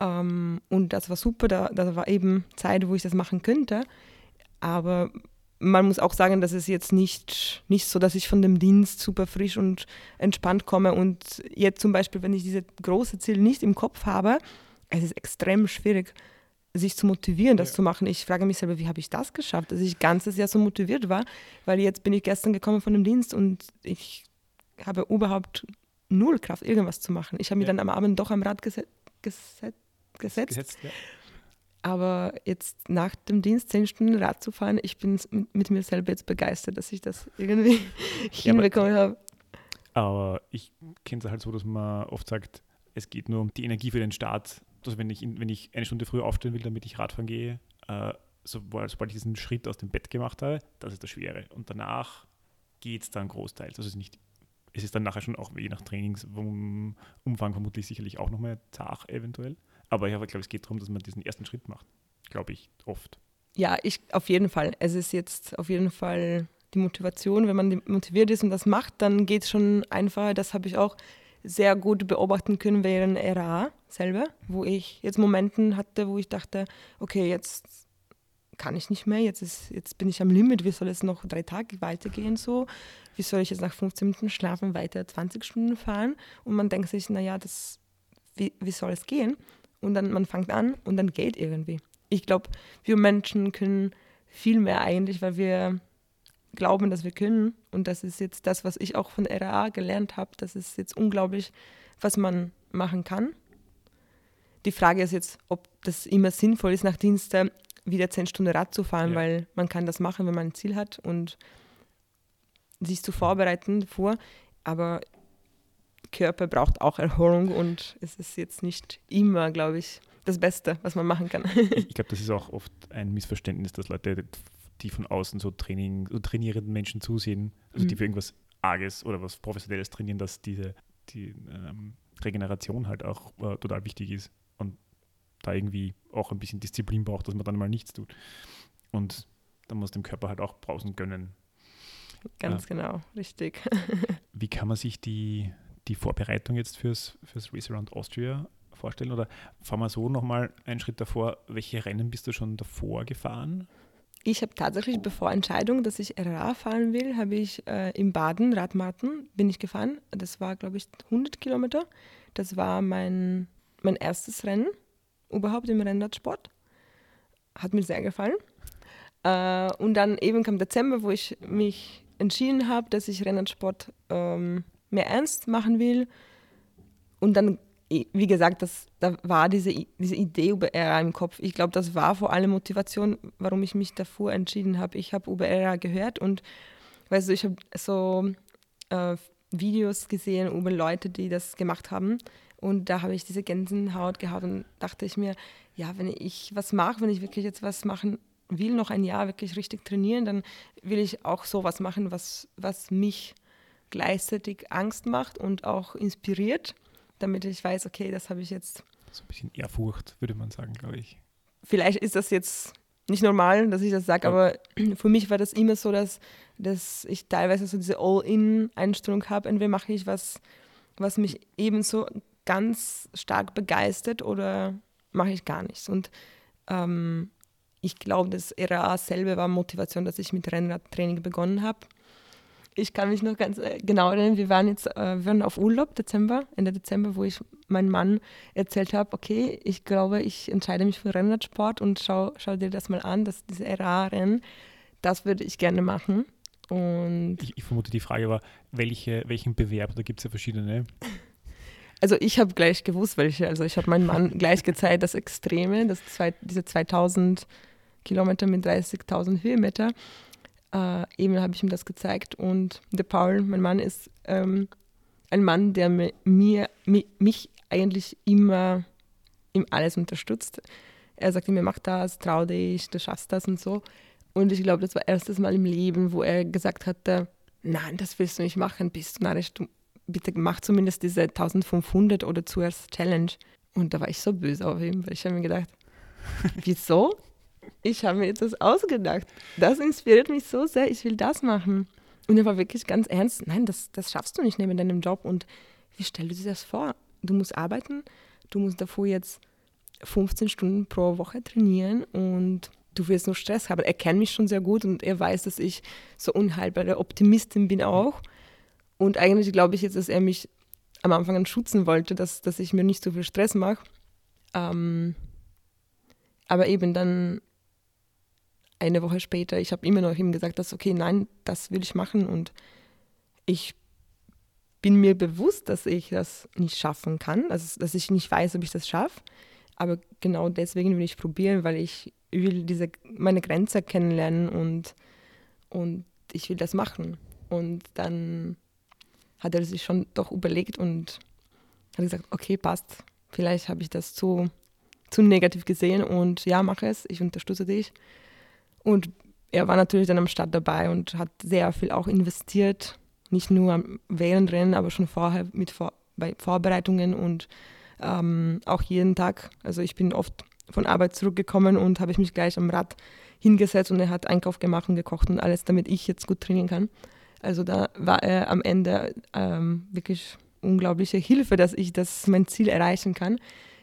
Ähm, und das war super, da, das war eben Zeit, wo ich das machen könnte. Aber man muss auch sagen, dass es jetzt nicht, nicht so, dass ich von dem Dienst super frisch und entspannt komme und jetzt zum Beispiel, wenn ich diese große Ziel nicht im Kopf habe, es ist extrem schwierig, sich zu motivieren, das ja. zu machen. Ich frage mich selber, wie habe ich das geschafft, dass ich ganzes Jahr so motiviert war, weil jetzt bin ich gestern gekommen von dem Dienst und ich habe überhaupt null Kraft, irgendwas zu machen. Ich habe mich ja. dann am Abend doch am Rad geset geset gesetzt. gesetzt ja. Aber jetzt nach dem Dienst zehn Stunden Rad zu fahren, ich bin mit mir selber jetzt begeistert, dass ich das irgendwie hinbekommen habe. Aber ich kenne es halt so, dass man oft sagt, es geht nur um die Energie für den Start. Also wenn ich, wenn ich eine Stunde früher aufstehen will, damit ich Radfahren gehe, äh, sobald, sobald ich diesen Schritt aus dem Bett gemacht habe, das ist das Schwere. Und danach geht es dann großteils. Also es ist nicht es ist dann nachher schon auch je nach Trainingsumfang vermutlich sicherlich auch nochmal zart eventuell. Aber ich glaube, es geht darum, dass man diesen ersten Schritt macht. Glaube ich, oft. Ja, ich auf jeden Fall. Es ist jetzt auf jeden Fall die Motivation. Wenn man motiviert ist und das macht, dann geht es schon einfacher. Das habe ich auch sehr gut beobachten können während RA selber, wo ich jetzt Momenten hatte, wo ich dachte, okay, jetzt kann ich nicht mehr, jetzt, ist, jetzt bin ich am Limit, wie soll es noch drei Tage weitergehen so? Wie soll ich jetzt nach 15 Minuten schlafen weiter 20 Stunden fahren? Und man denkt sich, naja, das, wie, wie soll es gehen? Und dann man fängt an und dann geht irgendwie. Ich glaube, wir Menschen können viel mehr eigentlich, weil wir glauben, dass wir können. Und das ist jetzt das, was ich auch von RA gelernt habe. Das ist jetzt unglaublich, was man machen kann. Die Frage ist jetzt, ob das immer sinnvoll ist, nach Dienste wieder zehn Stunden Rad zu fahren, ja. weil man kann das machen, wenn man ein Ziel hat und sich zu vorbereiten vor. Aber Körper braucht auch Erholung und es ist jetzt nicht immer, glaube ich, das Beste, was man machen kann. ich glaube, das ist auch oft ein Missverständnis, dass Leute, die von außen so, Training, so trainierenden Menschen zusehen, also mhm. die für irgendwas Arges oder was Professionelles trainieren, dass diese die, ähm, Regeneration halt auch äh, total wichtig ist und da irgendwie auch ein bisschen Disziplin braucht, dass man dann mal nichts tut. Und dann muss dem Körper halt auch Pausen gönnen. Ganz ja. genau, richtig. Wie kann man sich die, die Vorbereitung jetzt fürs, fürs Race Around Austria vorstellen? Oder fahren wir so nochmal einen Schritt davor, welche Rennen bist du schon davor gefahren? Ich habe tatsächlich, bevor Entscheidung, dass ich RA fahren will, habe ich äh, im Baden, Radmatten, bin ich gefahren. Das war, glaube ich, 100 Kilometer. Das war mein, mein erstes Rennen überhaupt im Rennradsport. Hat mir sehr gefallen. Äh, und dann eben kam Dezember, wo ich mich entschieden habe, dass ich Rennradsport ähm, mehr ernst machen will. Und dann, wie gesagt, das, da war diese, diese Idee RA im Kopf. Ich glaube, das war vor allem Motivation, warum ich mich davor entschieden habe. Ich habe RA gehört und weißt du, ich habe so äh, Videos gesehen über Leute, die das gemacht haben. Und da habe ich diese Gänsehaut gehabt und dachte ich mir, ja, wenn ich was mache, wenn ich wirklich jetzt was machen will, noch ein Jahr wirklich richtig trainieren, dann will ich auch sowas machen, was, was mich gleichzeitig Angst macht und auch inspiriert, damit ich weiß, okay, das habe ich jetzt. So ein bisschen Ehrfurcht, würde man sagen, glaube ich. Vielleicht ist das jetzt nicht normal, dass ich das sage, aber für mich war das immer so, dass, dass ich teilweise so diese All-In-Einstellung habe. Entweder mache ich was, was mich ebenso ganz stark begeistert oder mache ich gar nichts. Und ähm, ich glaube, das RA selber war Motivation, dass ich mit Rennradtraining begonnen habe. Ich kann mich noch ganz äh, genau erinnern, wir waren jetzt äh, wir waren auf Urlaub, Dezember, Ende Dezember, wo ich meinem Mann erzählt habe, okay, ich glaube, ich entscheide mich für Rennradsport und schau, schau dir das mal an, das, diese RA-Rennen, das würde ich gerne machen. Und ich, ich vermute, die Frage war, welche, welchen Bewerb, da gibt es ja verschiedene. Also ich habe gleich gewusst, welche. Also ich habe meinem Mann gleich gezeigt, das Extreme, das zwei, diese 2000 Kilometer mit 30.000 Höhenmeter. Äh, eben habe ich ihm das gezeigt und der Paul, mein Mann, ist ähm, ein Mann, der mir, mir, mich eigentlich immer im alles unterstützt. Er sagt mir, mach das, trau dich, du schaffst das und so. Und ich glaube, das war erstes Mal im Leben, wo er gesagt hatte, nein, das willst du nicht machen, bist du narrisch, du bitte mach zumindest diese 1500 oder zuerst Challenge. Und da war ich so böse auf ihn, weil ich habe mir gedacht, wieso? Ich habe mir das ausgedacht. Das inspiriert mich so sehr, ich will das machen. Und er war wirklich ganz ernst, nein, das, das schaffst du nicht neben deinem Job. Und wie stellst du dir das vor? Du musst arbeiten, du musst davor jetzt 15 Stunden pro Woche trainieren und du wirst nur Stress haben. Er kennt mich schon sehr gut und er weiß, dass ich so unheilbare Optimistin bin auch. Und eigentlich glaube ich jetzt, dass er mich am Anfang schützen wollte, dass, dass ich mir nicht so viel Stress mache. Ähm, aber eben dann eine Woche später, ich habe immer noch ihm gesagt, dass okay, nein, das will ich machen und ich bin mir bewusst, dass ich das nicht schaffen kann, also dass ich nicht weiß, ob ich das schaffe. Aber genau deswegen will ich probieren, weil ich will diese, meine Grenze kennenlernen und, und ich will das machen. Und dann hat er sich schon doch überlegt und hat gesagt, okay, passt, vielleicht habe ich das zu, zu negativ gesehen und ja, mache es, ich unterstütze dich. Und er war natürlich dann am Start dabei und hat sehr viel auch investiert nicht nur während Rennen, aber schon vorher mit Vor bei Vorbereitungen und ähm, auch jeden Tag. Also ich bin oft von Arbeit zurückgekommen und habe ich mich gleich am Rad hingesetzt und er hat Einkauf gemacht und gekocht und alles, damit ich jetzt gut trainieren kann. Also da war er am Ende ähm, wirklich unglaubliche Hilfe, dass ich das mein Ziel erreichen kann.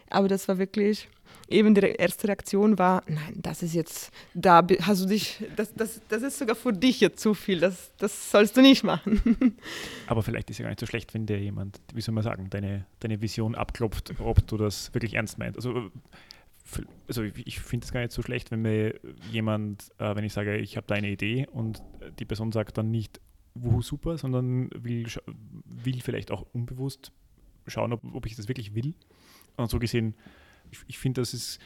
Aber das war wirklich eben die erste Reaktion war, nein, das ist jetzt, da hast du dich, das, das, das ist sogar für dich jetzt zu viel, das, das sollst du nicht machen. Aber vielleicht ist ja gar nicht so schlecht, wenn dir jemand, wie soll man sagen, deine, deine Vision abklopft, ob du das wirklich ernst meinst. Also, also ich finde es gar nicht so schlecht, wenn mir jemand, äh, wenn ich sage, ich habe da eine Idee und die Person sagt dann nicht, wuhu, super, sondern will, will vielleicht auch unbewusst schauen, ob, ob ich das wirklich will. Und so gesehen ich, ich finde, das ist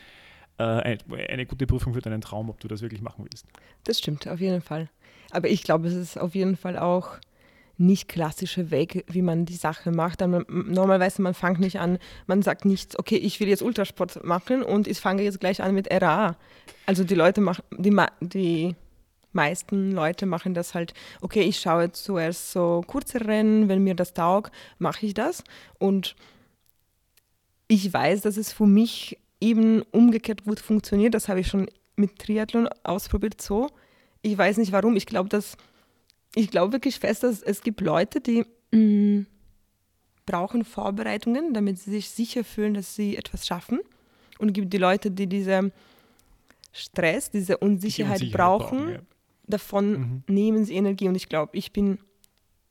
äh, eine, gute Prüfung für deinen Traum, ob du das wirklich machen willst. Das stimmt, auf jeden Fall. Aber ich glaube, es ist auf jeden Fall auch nicht klassische Weg, wie man die Sache macht. Normalerweise man fängt nicht an, man sagt nicht, okay, ich will jetzt Ultrasport machen und ich fange jetzt gleich an mit RA. Also die Leute machen, die, die meisten Leute machen das halt, okay, ich schaue zuerst so kurze Rennen, wenn mir das taugt, mache ich das und ich weiß, dass es für mich eben umgekehrt gut funktioniert. Das habe ich schon mit Triathlon ausprobiert so. Ich weiß nicht warum. Ich glaube, dass ich glaube wirklich fest, dass es gibt Leute, die mh, mm, brauchen Vorbereitungen, damit sie sich sicher fühlen, dass sie etwas schaffen. Und es gibt die Leute, die diese Stress, diese Unsicherheit, die Unsicherheit brauchen. brauchen ja. Davon mhm. nehmen sie Energie. Und ich glaube, ich bin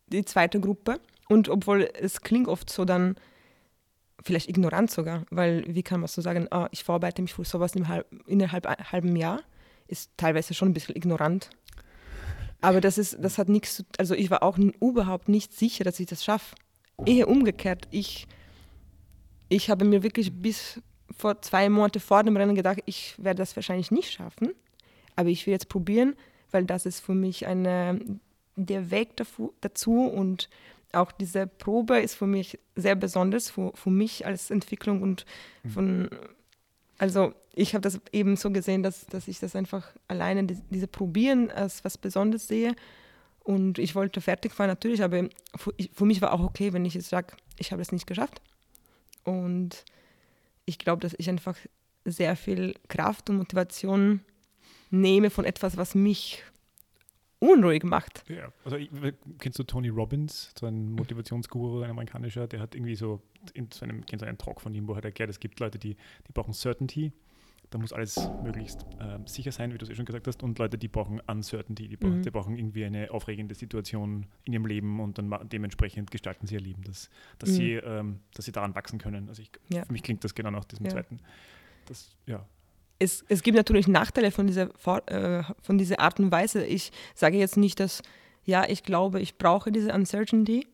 die zweite Gruppe. Und obwohl es klingt oft so dann, vielleicht ignorant sogar, weil wie kann man so sagen, ah, ich vorbereite mich für sowas halb, innerhalb einem halben Jahr, ist teilweise schon ein bisschen ignorant. Aber das ist, das hat nichts, also ich war auch überhaupt nicht sicher, dass ich das schaffe. Eher umgekehrt, ich, ich habe mir wirklich bis vor zwei Monaten vor dem Rennen gedacht, ich werde das wahrscheinlich nicht schaffen, aber ich will jetzt probieren, weil das ist für mich eine, der Weg dazu und auch diese Probe ist für mich sehr besonders, für, für mich als Entwicklung und mhm. von, also ich habe das eben so gesehen, dass, dass ich das einfach alleine, diese Probieren als was Besonderes sehe. Und ich wollte fertig fahren natürlich, aber für, für mich war auch okay, wenn ich jetzt sage, ich habe es nicht geschafft. Und ich glaube, dass ich einfach sehr viel Kraft und Motivation nehme von etwas, was mich unruhig macht. Ja, also ich, kennst du Tony Robbins, so ein Motivationsguru, ein amerikanischer, der hat irgendwie so in so einem, kennst du einen Talk von ihm, wo er erklärt, es gibt Leute, die, die brauchen Certainty, da muss alles möglichst äh, sicher sein, wie du es eh schon gesagt hast, und Leute, die brauchen Uncertainty, die, mhm. die, brauchen irgendwie eine aufregende Situation in ihrem Leben und dann dementsprechend gestalten sie ihr Leben, dass, dass, mhm. sie, ähm, dass sie daran wachsen können. Also ich, ja. für mich klingt das genau nach diesem ja. zweiten. Das, ja, es, es gibt natürlich Nachteile von dieser, äh, von dieser Art und Weise. Ich sage jetzt nicht, dass, ja, ich glaube, ich brauche diese Uncertainty,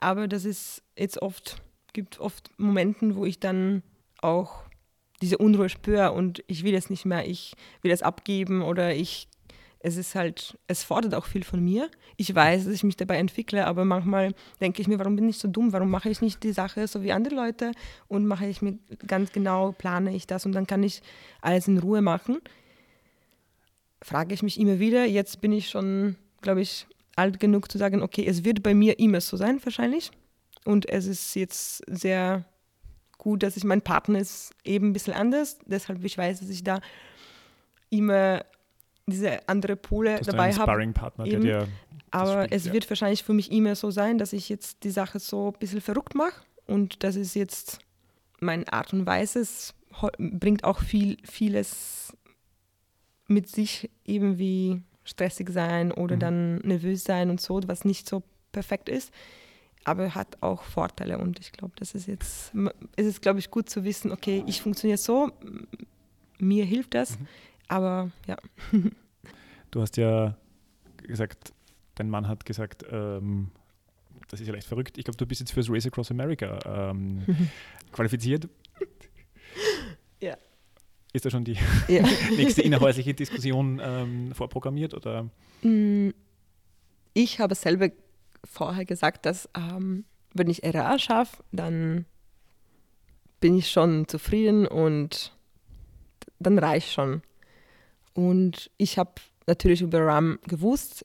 aber das ist jetzt oft, gibt oft Momente, wo ich dann auch diese Unruhe spüre und ich will es nicht mehr, ich will es abgeben oder ich es ist halt, es fordert auch viel von mir. Ich weiß, dass ich mich dabei entwickle, aber manchmal denke ich mir, warum bin ich so dumm? Warum mache ich nicht die Sache so wie andere Leute und mache ich mir ganz genau, plane ich das und dann kann ich alles in Ruhe machen. Frage ich mich immer wieder. Jetzt bin ich schon, glaube ich, alt genug zu sagen, okay, es wird bei mir immer so sein, wahrscheinlich. Und es ist jetzt sehr gut, dass ich mein Partner ist eben ein bisschen anders. Deshalb ich weiß, dass ich da immer diese andere Pole das dabei habe. Aber es ja. wird wahrscheinlich für mich immer so sein, dass ich jetzt die Sache so ein bisschen verrückt mache und das ist jetzt meine Art und Weise. Es bringt auch viel, vieles mit sich irgendwie stressig sein oder Mhm. dann nervös sein und so, was nicht so perfekt ist. Aber hat auch Vorteile und ich glaube, das ist jetzt, es ist, glaube ich, gut zu wissen, okay, ich funktioniere so, mir hilft das, Mhm. Aber ja. Du hast ja gesagt, dein Mann hat gesagt, ähm, das ist ja leicht verrückt. Ich glaube, du bist jetzt fürs Race Across America ähm, qualifiziert. Ja. Ist da schon die ja. nächste innerhäusliche Diskussion ähm, vorprogrammiert? Oder? Mm, Ich habe selber vorher gesagt, dass ähm, wenn ich RA schaffe, dann bin ich schon zufrieden und dann reicht schon. Und ich habe natürlich über RAM gewusst.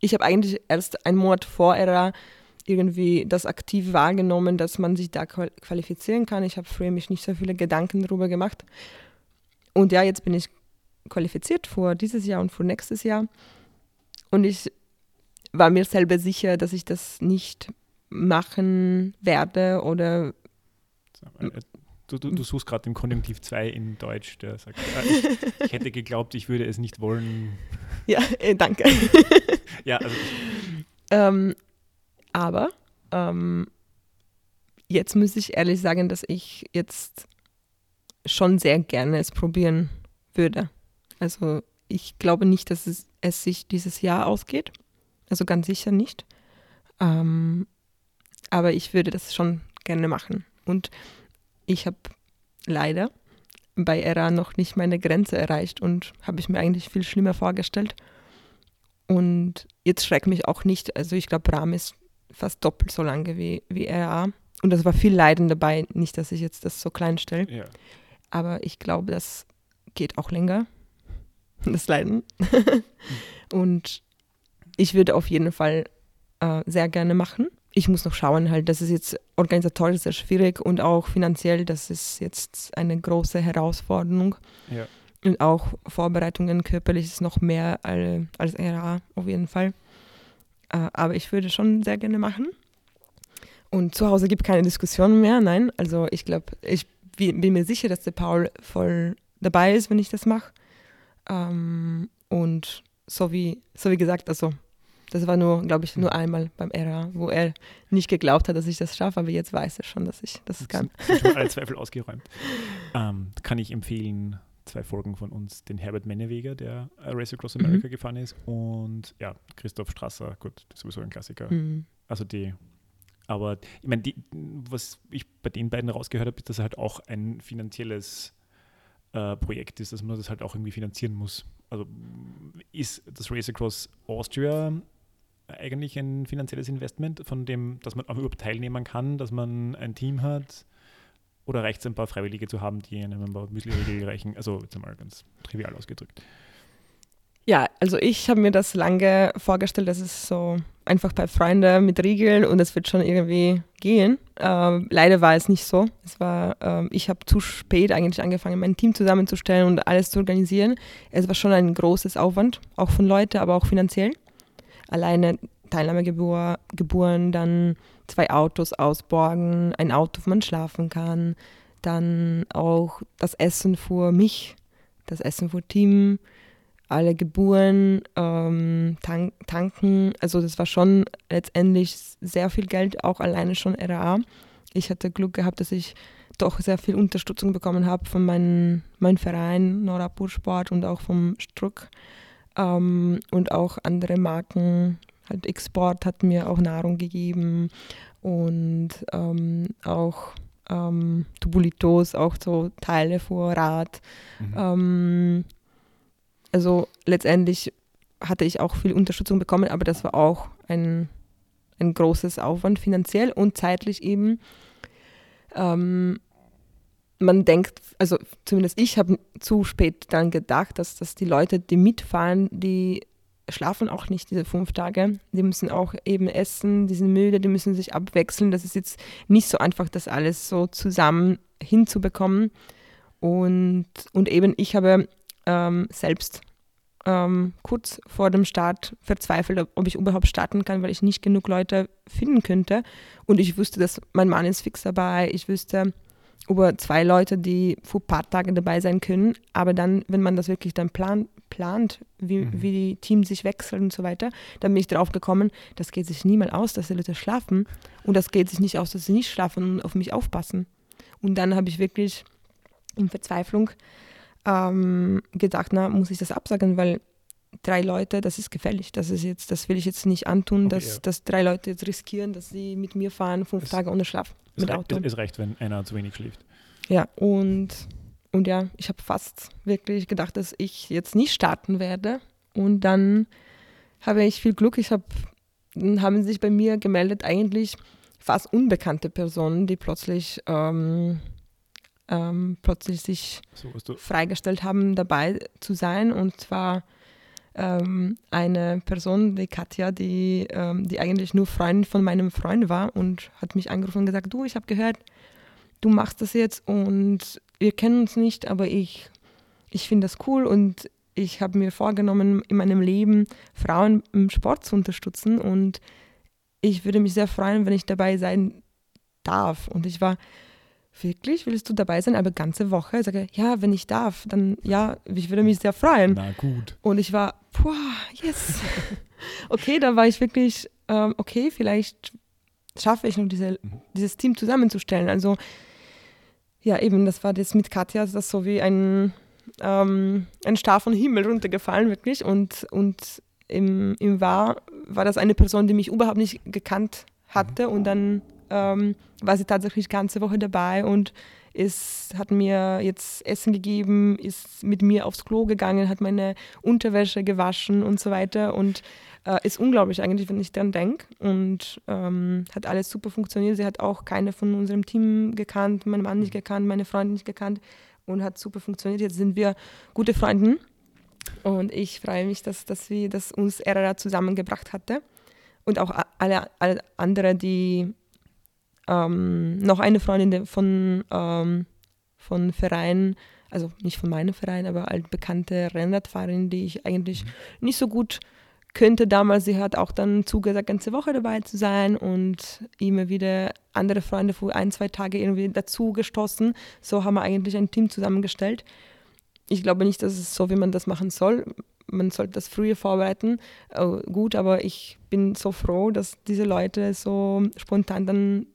Ich habe eigentlich erst einen Monat vor RA irgendwie das aktiv wahrgenommen, dass man sich da qual- qualifizieren kann. Ich habe früher mich nicht so viele Gedanken darüber gemacht. Und ja, jetzt bin ich qualifiziert für dieses Jahr und für nächstes Jahr. Und ich war mir selber sicher, dass ich das nicht machen werde oder Du, du, du suchst gerade den Konjunktiv 2 in Deutsch, der sagt, äh, ich, ich hätte geglaubt, ich würde es nicht wollen. ja, äh, danke. Ja, also ähm, aber ähm, jetzt muss ich ehrlich sagen, dass ich jetzt schon sehr gerne es probieren würde. Also ich glaube nicht, dass es, es sich dieses Jahr ausgeht. Also ganz sicher nicht. Ähm, aber ich würde das schon gerne machen. Und ich habe leider bei ERA noch nicht meine Grenze erreicht und habe ich mir eigentlich viel schlimmer vorgestellt. Und jetzt schreckt mich auch nicht. Also ich glaube, Rahm ist fast doppelt so lange wie, wie RA. Und das war viel Leiden dabei. Nicht, dass ich jetzt das so klein stelle. ja. Aber ich glaube, das geht auch länger. Das Leiden. und ich würde auf jeden Fall äh, sehr gerne machen. Ich muss noch schauen, halt, das ist jetzt organisatorisch sehr schwierig und auch finanziell, das ist jetzt eine große Herausforderung. Ja. Und auch Vorbereitungen körperlich ist noch mehr als, als RA auf jeden Fall. Äh, aber ich würde schon sehr gerne machen. Und zu Hause gibt es keine Diskussion mehr, nein. Also ich glaube, ich bi- bin mir sicher, dass der Paul voll dabei ist, wenn ich das mache. Ähm, und so wie, so wie gesagt, also das war nur, glaube ich, nur einmal beim RA, wo er nicht geglaubt hat, dass ich das schaffe, aber jetzt weiß er schon, dass ich das kann. Sind, alle Zweifel ausgeräumt. Ähm, kann ich empfehlen, zwei Folgen von uns, den Herbert Menneweger, der äh, Race Across Mhm. America gefahren ist, und ja, Christoph Strasser, gut, sowieso ein Klassiker. Mhm. Also die, aber ich meine, die, was ich bei den beiden rausgehört habe, ist, dass halt auch ein finanzielles äh, Projekt ist, dass man das halt auch irgendwie finanzieren muss. Also ist das Race Across Austria eigentlich ein finanzielles Investment, von dem, dass man auch überhaupt teilnehmen kann, dass man ein Team hat? Oder reicht es ein paar Freiwillige zu haben, die einem ein paar Müsli-Riegel reichen? Also jetzt einmal ganz trivial ausgedrückt. Ja, also ich habe mir das lange vorgestellt, dass es so einfach bei Freunden mit Riegeln und es wird schon irgendwie gehen. Ähm, leider war es nicht so. Es war, ähm, ich habe zu spät eigentlich angefangen, mein Team zusammenzustellen und alles zu organisieren. Es war schon ein großes Aufwand, auch von Leuten, aber auch finanziell. Alleine Teilnahmegebühr, Geburen, dann zwei Autos ausborgen, ein Auto, wo man schlafen kann, dann auch das Essen für mich, das Essen für Team, alle Geburen, ähm, tank, tanken. Also das war schon letztendlich sehr viel Geld, auch alleine schon RA. Ich hatte Glück gehabt, dass ich doch sehr viel Unterstützung bekommen habe von meinem mein Verein Norapur Sport und auch vom Struck ähm, und auch andere Marken. Halt Export hat mir auch Nahrung gegeben und ähm, auch ähm, Tubulitos, auch so Teile für Rad. Mhm. Ähm, also letztendlich hatte ich auch viel Unterstützung bekommen, aber das war auch ein, ein großes Aufwand finanziell und zeitlich eben. Ähm, man denkt, also zumindest ich habe zu spät dann gedacht, dass, dass die Leute, die mitfahren, die schlafen auch nicht diese fünf Tage. Die müssen auch eben essen, die sind müde, die müssen sich abwechseln. Das ist jetzt nicht so einfach, das alles so zusammen hinzubekommen. Und, und eben, ich habe ähm, selbst ähm, kurz vor dem Start verzweifelt, ob, ich überhaupt starten kann, weil ich nicht genug Leute finden könnte. Und ich wusste, dass mein Mann ist fix dabei. Ich wusste, über zwei Leute, die für ein paar Tage dabei sein können. Aber dann, wenn man das wirklich dann plan, plant, wie, Mhm. wie die Teams sich wechseln und so weiter, dann bin ich drauf gekommen, das geht sich niemals aus, dass die Leute schlafen. Und das geht sich nicht aus, dass sie nicht schlafen und auf mich aufpassen. Und dann habe ich wirklich in Verzweiflung ähm, gedacht, na, muss ich das absagen, weil drei Leute, das ist gefährlich. Das ist jetzt, das will ich jetzt nicht antun, Okay, dass, ja. dass drei Leute jetzt riskieren, dass sie mit mir fahren, fünf Es- Tage ohne Schlaf mit rei- Auto. es, reicht, wenn einer zu wenig schläft. Ja, und, und ja, ich habe fast wirklich gedacht, dass ich jetzt nicht starten werde. Und dann habe ich viel Glück. Ich habe, dann haben sich bei mir gemeldet eigentlich fast unbekannte Personen, die plötzlich, ähm, ähm, plötzlich sich So, freigestellt haben, dabei zu sein. Und zwar ähm, eine Person, die Katja, die, ähm, die eigentlich nur Freundin von meinem Freund war und hat mich angerufen und gesagt, du, ich habe gehört, du machst das jetzt und wir kennen uns nicht, aber ich, ich finde das cool und ich habe mir vorgenommen, in meinem Leben Frauen im Sport zu unterstützen und ich würde mich sehr freuen, wenn ich dabei sein darf. Und ich war, wirklich, willst du dabei sein, aber ganze Woche? Ich sage, ja, wenn ich darf, dann ja, ich würde mich sehr freuen. na gut. Und ich war, puh, yes. okay, da war ich wirklich, ähm, okay, vielleicht schaffe ich noch diese, Mhm. dieses Team zusammenzustellen. Also, ja, eben, das war das mit Katja, das ist so wie ein, ähm, ein Star vom Himmel runtergefallen, wirklich. Und, und im, im Wahr war das eine Person, die mich überhaupt nicht gekannt hatte. Und dann ähm, war sie tatsächlich ganze Woche dabei und ist, hat mir jetzt Essen gegeben, ist mit mir aufs Klo gegangen, hat meine Unterwäsche gewaschen und so weiter. Und äh, ist unglaublich eigentlich, wenn ich dran denke. Und ähm, hat alles super funktioniert. Sie hat auch keine von unserem Team gekannt, meinen Mann nicht gekannt, meine Freunde nicht gekannt und hat super funktioniert. Jetzt sind wir gute Freunde. Und ich freue mich, dass, dass, wir, dass uns RRA zusammengebracht hatte. Und auch alle, alle andere, die ähm, noch eine Freundin von, ähm, von Verein, also nicht von meinem Verein, aber eine bekannte Rennradfahrerin, die ich eigentlich nicht so gut könnte damals. Sie hat auch dann zugesagt, ganze Woche dabei zu sein und immer wieder andere Freunde für ein, zwei Tage irgendwie dazu gestoßen. So haben wir eigentlich ein Team zusammengestellt. Ich glaube nicht, dass es so, wie man das machen soll. Man sollte das früher vorbereiten. Äh, gut, aber ich bin so froh, dass diese Leute so spontan dann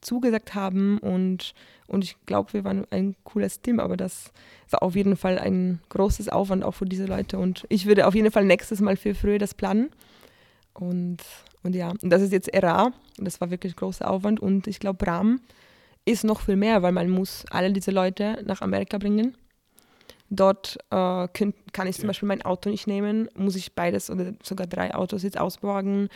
zugesagt haben und, und ich glaube, wir waren ein cooles Team, aber das war auf jeden Fall ein großes Aufwand auch für diese Leute und ich würde auf jeden Fall nächstes Mal viel früher das planen und, und ja, und das ist jetzt RA, das war wirklich großer Aufwand und ich glaube, Bram ist noch viel mehr, weil man muss alle diese Leute nach Amerika bringen. Dort äh, könnt, kann ich zum Ja. Beispiel mein Auto nicht nehmen, muss ich beides oder sogar drei Autos jetzt ausborgen,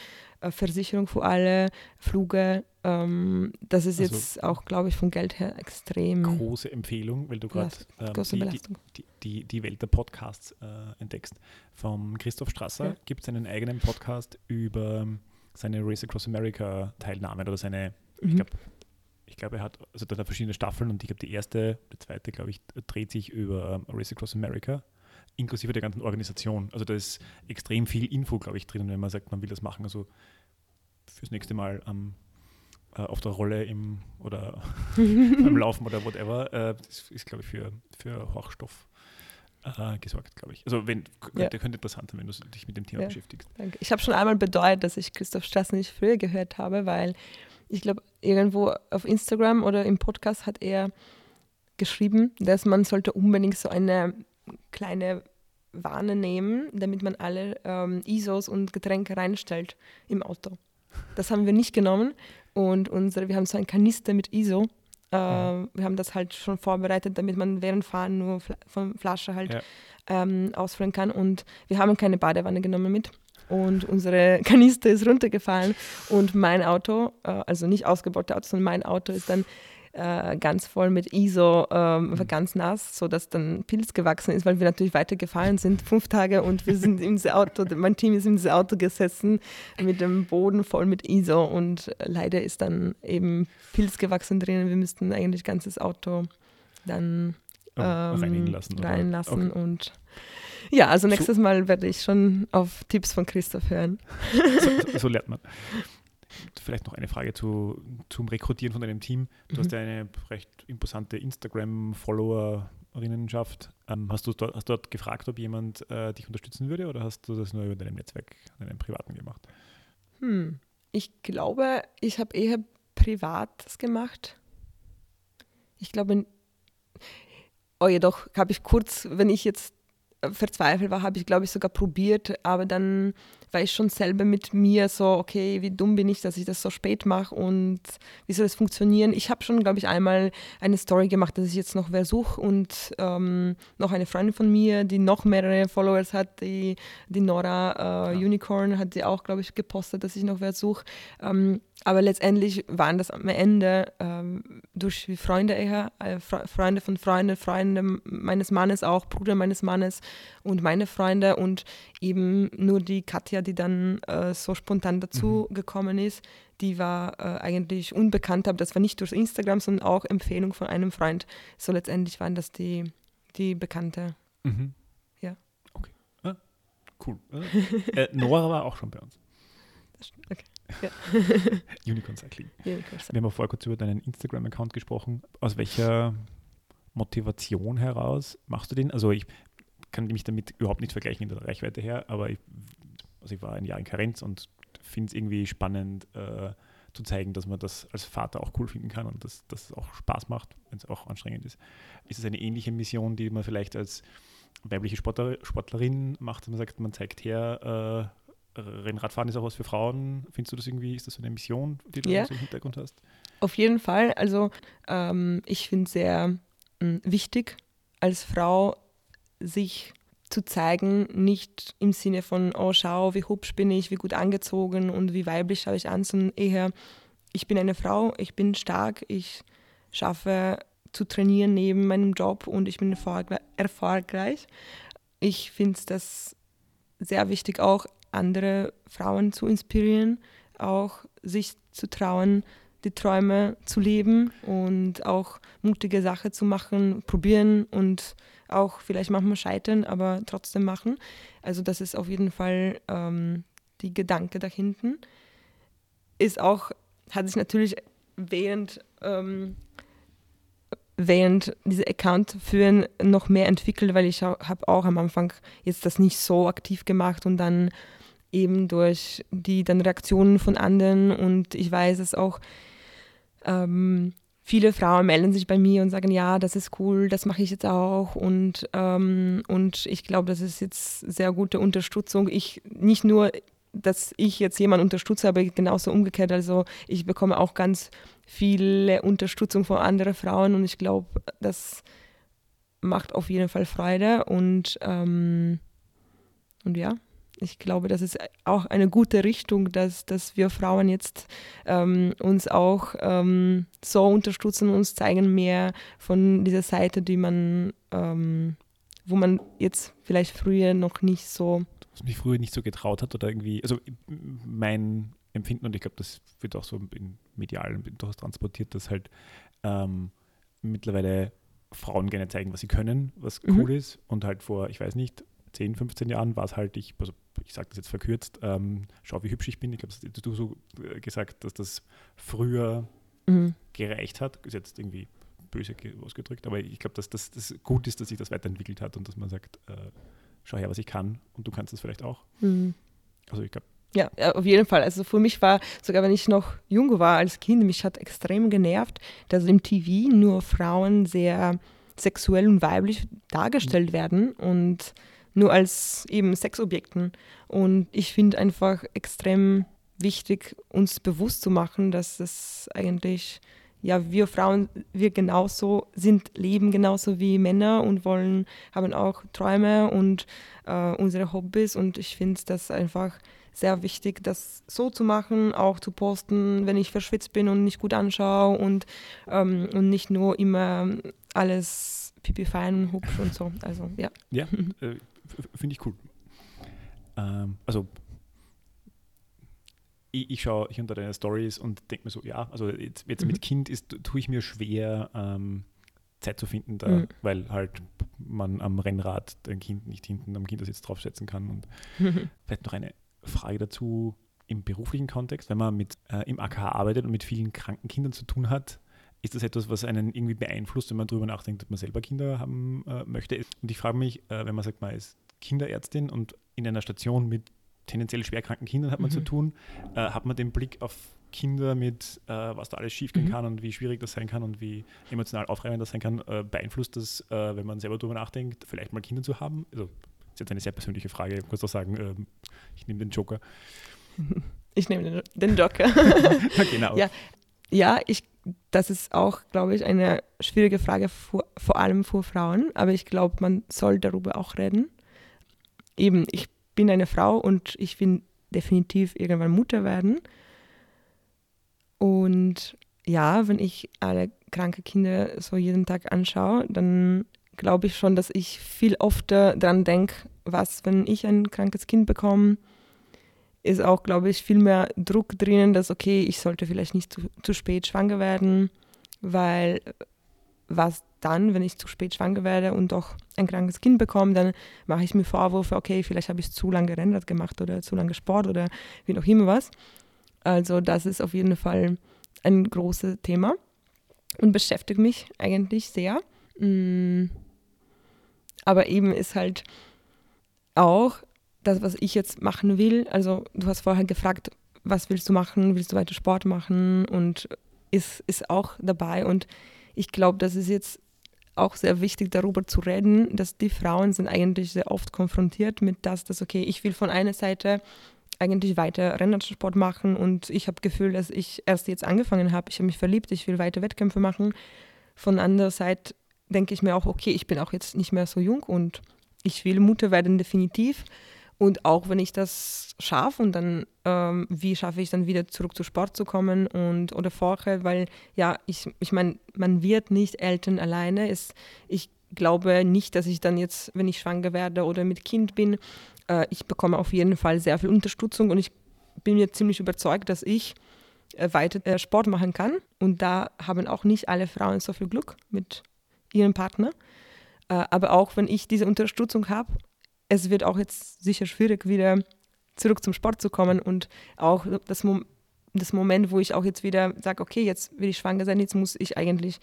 äh, Versicherung für alle, Fluge. Ähm, das ist Also- jetzt auch, glaube ich, vom Geld her extrem Große Empfehlung, weil du gerade ähm, die, die, die, die, Welt der Podcasts äh, entdeckst. Vom Christoph Strasser Ja. gibt es einen eigenen Podcast über seine Race Across America Teilnahmen oder seine, ich Mhm. glaube, ich glaube, er hat, also da er verschiedene Staffeln und ich glaube, die erste, die zweite, glaube ich, dreht sich über ähm, Race Across America, inklusive der ganzen Organisation. Also da ist extrem viel Info, glaube ich, drin, wenn man sagt, man will das machen. Also fürs nächste Mal am äh, auf der Rolle im oder beim Laufen oder whatever, äh, das ist, glaube ich, für, für Hochstoff äh, gesorgt, glaube ich. Also wenn Ja. könnte, könnte interessant sein, wenn du dich mit dem Thema Ja. beschäftigst. Danke. Ich habe schon einmal bedeutet, dass ich Christoph Strassen nicht früher gehört habe, weil ich glaube, irgendwo auf Instagram oder im Podcast hat er geschrieben, dass man sollte unbedingt so eine kleine Warne nehmen, damit man alle ähm, ISOs und Getränke reinstellt im Auto. Das haben wir nicht genommen und unsere, wir haben so einen Kanister mit ISO. Äh, Wir haben das halt schon vorbereitet, damit man während Fahren nur Fla von Flasche halt Ja. ähm, ausfüllen kann. Und wir haben keine Badewanne genommen mit. Und unsere Kanister ist runtergefallen und mein Auto, äh, also nicht ausgebaute Auto, sondern mein Auto ist dann äh, ganz voll mit ISO, ähm, war ganz nass, sodass dann Pilz gewachsen ist, weil wir natürlich weitergefahren sind, fünf Tage und wir sind in das Auto, mein Team ist in das Auto gesessen mit dem Boden voll mit ISO und leider ist dann eben Pilz gewachsen drin. Wir müssten eigentlich ganzes Auto dann Ähm, reinigen lassen. oder? reinlassen Okay. und ja, also nächstes Mal werde ich schon auf Tipps von Christoph hören. So, so lernt man. vielleicht noch eine Frage zu, zum Rekrutieren von deinem Team. Du Mhm. hast ja eine recht imposante Instagram-Followerinnenschaft. Ähm, hast du dort, hast dort gefragt, ob jemand äh, dich unterstützen würde oder hast du das nur über deinem Netzwerk, deinem privaten gemacht? Hm. Ich glaube, ich habe eher Privates gemacht. Ich glaube, oh jedoch habe ich kurz, wenn ich jetzt verzweifelt war, habe ich, glaube ich, sogar probiert, aber dann war ich schon selber mit mir so, okay, wie dumm bin ich, dass ich das so spät mache und wie soll das funktionieren? Ich habe schon, glaube ich, einmal eine Story gemacht, dass ich jetzt noch wer suche und ähm, noch eine Freundin von mir, die noch mehrere Followers hat, die, die Nora äh, Ja. Unicorn, hat sie auch, glaube ich, gepostet, dass ich noch wer suche. Ähm, aber letztendlich waren das am Ende ähm, durch Freunde eher, äh, Fre Freunde von Freunden, Freunde meines Mannes auch, Bruder meines Mannes und meine Freunde und eben nur die Katja, die dann äh, so spontan dazu gekommen ist, die war äh, eigentlich unbekannt, aber das war nicht durch Instagram, sondern auch Empfehlung von einem Freund. So letztendlich waren das die, die Bekannte. Mhm. Ja. Okay. Ah, cool. äh, Nora war auch schon bei uns. Okay. Unicorn Cycling. Ja, ich weiß. Wir haben ja vorher kurz über deinen Instagram-Account gesprochen. Aus welcher Motivation heraus machst du den? Also ich kann mich damit überhaupt nicht vergleichen in der Reichweite her, aber ich, also ich war ein Jahr in Karenz und finde es irgendwie spannend äh, zu zeigen, dass man das als Vater auch cool finden kann und dass das auch Spaß macht, wenn es auch anstrengend ist. Ist es eine ähnliche Mission, die man vielleicht als weibliche Sportler, Sportlerin macht, dass man sagt, man zeigt her, äh, Rennradfahren ist auch was für Frauen. Findest du das irgendwie, ist das so eine Mission, die du Ja. so im Hintergrund hast? Auf jeden Fall. Also ähm, ich finde es sehr mh, wichtig, als Frau sich zu zeigen, nicht im Sinne von, oh schau, wie hübsch bin ich, wie gut angezogen und wie weiblich schaue ich an, sondern eher, ich bin eine Frau, ich bin stark, ich schaffe zu trainieren neben meinem Job und ich bin erfolgreich. Ich finde es das sehr wichtig, auch andere Frauen zu inspirieren, auch sich zu trauen, die Träume zu leben und auch mutige Sachen zu machen, probieren und auch vielleicht manchmal scheitern, aber trotzdem machen. Also das ist auf jeden Fall ähm, die Gedanke dahinten. Ist auch, hat sich natürlich während, ähm, während diese Account führen noch mehr entwickelt, weil ich habe auch am Anfang jetzt das nicht so aktiv gemacht und dann eben durch die dann Reaktionen von anderen und ich weiß es auch, ähm, viele Frauen melden sich bei mir und sagen, ja, das ist cool, das mache ich jetzt auch und, ähm, und ich glaube, das ist jetzt sehr gute Unterstützung. Ich nicht nur, dass ich jetzt jemanden unterstütze, aber genauso umgekehrt. Also ich bekomme auch ganz viele Unterstützung von anderen Frauen und ich glaube, das macht auf jeden Fall Freude und, ähm, und ja ich glaube, das ist auch eine gute Richtung, dass, dass wir Frauen jetzt ähm, uns auch ähm, so unterstützen und uns zeigen mehr von dieser Seite, die man, ähm, wo man jetzt vielleicht früher noch nicht so. Was mich früher nicht so getraut hat oder irgendwie, also mein Empfinden und ich glaube, das wird auch so in medialen durchaus transportiert, dass halt ähm, mittlerweile Frauen gerne zeigen, was sie können, was Mhm. cool ist und halt vor, ich weiß nicht, 10, 15 Jahren war es halt, ich, also ich sage das jetzt verkürzt, ähm, schau, wie hübsch ich bin. Ich glaube, das hast du so äh, gesagt, dass das früher Mhm. gereicht hat. Ist jetzt irgendwie böse ge- ausgedrückt, aber ich glaube, dass das, das gut ist, dass sich das weiterentwickelt hat und dass man sagt, äh, schau her, was ich kann und du kannst das vielleicht auch. Mhm. Also ich glaube, ja, auf jeden Fall. Also für mich war, sogar wenn ich noch jung war als Kind, mich hat extrem genervt, dass im TV nur Frauen sehr sexuell und weiblich dargestellt werden und nur als eben Sexobjekten. Und ich finde einfach extrem wichtig, uns bewusst zu machen, dass das eigentlich, ja, wir Frauen, wir genauso sind, leben genauso wie Männer und wollen, haben auch Träume und äh, unsere Hobbys. Und ich finde das einfach sehr wichtig, das so zu machen, auch zu posten, wenn ich verschwitzt bin und nicht gut anschaue und, ähm, und nicht nur immer alles pipi fein und hübsch und so. Also ja. ja, äh, finde ich cool. Ähm, also ich, ich schaue hier unter deine Stories und denke mir so, ja, also jetzt, jetzt mit Kind ist, tue ich mir schwer, ähm, Zeit zu finden, da, Mhm. weil halt man am Rennrad dein Kind nicht hinten am Kindersitz draufsetzen kann. Und vielleicht noch eine Frage dazu im beruflichen Kontext, wenn man mit, äh, im AKH arbeitet und mit vielen kranken Kindern zu tun hat, ist das etwas, was einen irgendwie beeinflusst, wenn man darüber nachdenkt, ob man selber Kinder haben äh, möchte. Und ich frage mich, äh, wenn man sagt, man ist Kinderärztin und in einer Station mit tendenziell schwerkranken Kindern hat man mhm. zu tun, äh, hat man den Blick auf Kinder mit, äh, was da alles schiefgehen mhm. kann und wie schwierig das sein kann und wie emotional aufreibend das sein kann, äh, beeinflusst das, äh, wenn man selber darüber nachdenkt, vielleicht mal Kinder zu haben? Also, das ist jetzt eine sehr persönliche Frage. Ich muss doch sagen, ähm, ich nehme den Joker. Ich nehme den Joker. genau. Ja, ja ich, das ist auch, glaube ich, eine schwierige Frage, vor, vor allem für Frauen. Aber ich glaube, man soll darüber auch reden. Eben, ich bin eine Frau und ich will definitiv irgendwann Mutter werden. Und ja, wenn ich alle kranke Kinder so jeden Tag anschaue, dann glaube ich schon, dass ich viel öfter daran denke, was, wenn ich ein krankes Kind bekomme, ist auch, glaube ich, viel mehr Druck drinnen, dass, okay, ich sollte vielleicht nicht zu, zu spät schwanger werden, weil was dann, wenn ich zu spät schwanger werde und doch ein krankes Kind bekomme, dann mache ich mir Vorwürfe, okay, vielleicht habe ich zu lange Rennrad gemacht oder zu lange Sport oder wie noch immer was. Also das ist auf jeden Fall ein großes Thema und beschäftigt mich eigentlich sehr. Mm. Aber eben ist halt auch das, was ich jetzt machen will. Also du hast vorher gefragt, was willst du machen? Willst du weiter Sport machen? Und ist, ist auch dabei. Und ich glaube, das ist jetzt auch sehr wichtig, darüber zu reden, dass die Frauen sind eigentlich sehr oft konfrontiert mit das, dass, okay, ich will von einer Seite eigentlich weiter Rennradsport machen und ich habe Gefühl, dass ich erst jetzt angefangen habe. Ich habe mich verliebt, ich will weiter Wettkämpfe machen. Von anderer Seite denke ich mir auch, okay, ich bin auch jetzt nicht mehr so jung und ich will Mutter werden definitiv. Und auch wenn ich das schaffe und dann, ähm, wie schaffe ich dann wieder zurück zu Sport zu kommen und oder vorher, weil ja, ich, ich meine, man wird nicht Eltern alleine. Es, ich glaube nicht, dass ich dann jetzt, wenn ich schwanger werde oder mit Kind bin, äh, ich bekomme auf jeden Fall sehr viel Unterstützung und ich bin mir ziemlich überzeugt, dass ich äh, weiter äh, Sport machen kann. Und da haben auch nicht alle Frauen so viel Glück mit ihrem Partner. Äh, aber auch wenn ich diese Unterstützung habe, es wird auch jetzt sicher schwierig, wieder zurück zum Sport zu kommen und auch das, Mom das Moment, wo ich auch jetzt wieder sage, okay, jetzt will ich schwanger sein, jetzt muss ich eigentlich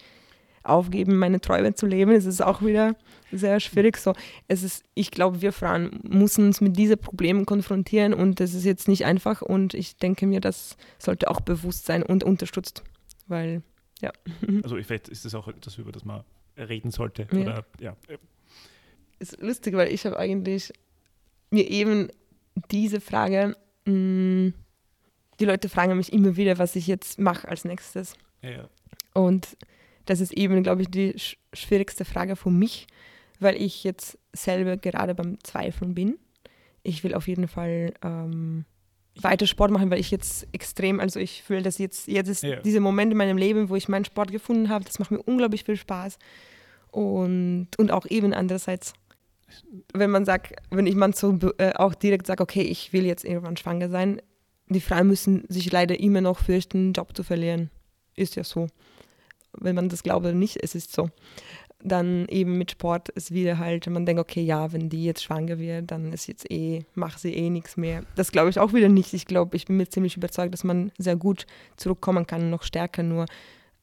aufgeben, meine Träume zu leben. Es ist auch wieder sehr schwierig. So, es ist, ich glaube, wir Frauen müssen uns mit diesen Problemen konfrontieren und das ist jetzt nicht einfach und ich denke mir, das sollte auch bewusst sein und unterstützt, weil ja. Also vielleicht ist das auch etwas, über das man reden sollte. Ja. Oder, ja. Ist lustig, weil ich habe eigentlich mir eben diese Frage, mh, mm, die Leute fragen mich immer wieder, was ich jetzt mache als nächstes. Ja, Und das ist eben, glaube ich, die schwierigste Frage für mich, weil ich jetzt selber gerade beim Zweifeln bin. Ich will auf jeden Fall ähm, weiter Sport machen, weil ich jetzt extrem, also ich fühle, dass jetzt, jetzt ist ja. dieser Moment in meinem Leben, wo ich meinen Sport gefunden habe, das macht mir unglaublich viel Spaß. Und, und auch eben andererseits, wenn man sagt, wenn ich man so äh, auch direkt sagt, okay, ich will jetzt irgendwann schwanger sein, die Frauen müssen sich leider immer noch fürchten, einen Job zu verlieren. Ist ja so wenn man das glaubt oder nicht, es ist so. Dann eben mit Sport ist wieder halt, man denkt, okay, ja, wenn die jetzt schwanger wird, dann ist jetzt eh, macht sie eh nichts mehr. Das glaube ich auch wieder nicht. Ich glaube, ich bin mir ziemlich überzeugt, dass man sehr gut zurückkommen kann, noch stärker, nur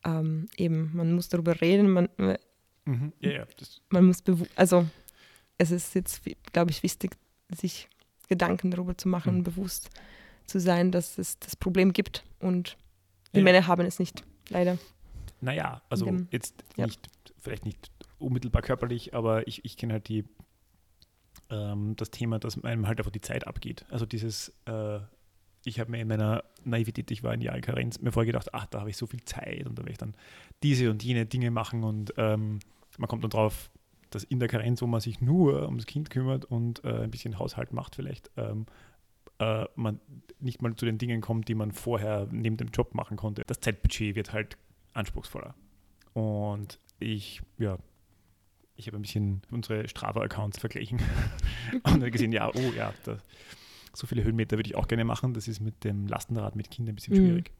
ähm, eben, man muss darüber reden, man, äh, mhm. ja, man muss, also es ist jetzt, glaube ich, wichtig, sich Gedanken darüber zu machen, mhm. bewusst zu sein, dass es das Problem gibt und die ja. Männer haben es nicht, leider. Naja, also dem, jetzt ja. nicht, vielleicht nicht unmittelbar körperlich, aber ich, ich kenne halt die, ähm, das Thema, dass einem halt einfach die Zeit abgeht. Also dieses, äh, ich habe mir in meiner Naivität, ich war in Jahr in Karenz, mir vorher gedacht, ach, da habe ich so viel Zeit und da werde ich dann diese und jene Dinge machen und ähm, man kommt dann drauf, dass in der Karenz, wo man sich nur ums Kind kümmert und äh, ein bisschen Haushalt macht vielleicht, ähm, äh, man nicht mal zu den Dingen kommt, die man vorher neben dem Job machen konnte. Das Zeitbudget wird halt anspruchsvoller. Und ich, ja, ich habe ein bisschen unsere Strava-Accounts verglichen und habe gesehen, ja, oh ja, da, so viele Höhenmeter würde ich auch gerne machen. Das ist mit dem Lastenrad mit Kindern ein bisschen mhm. schwierig.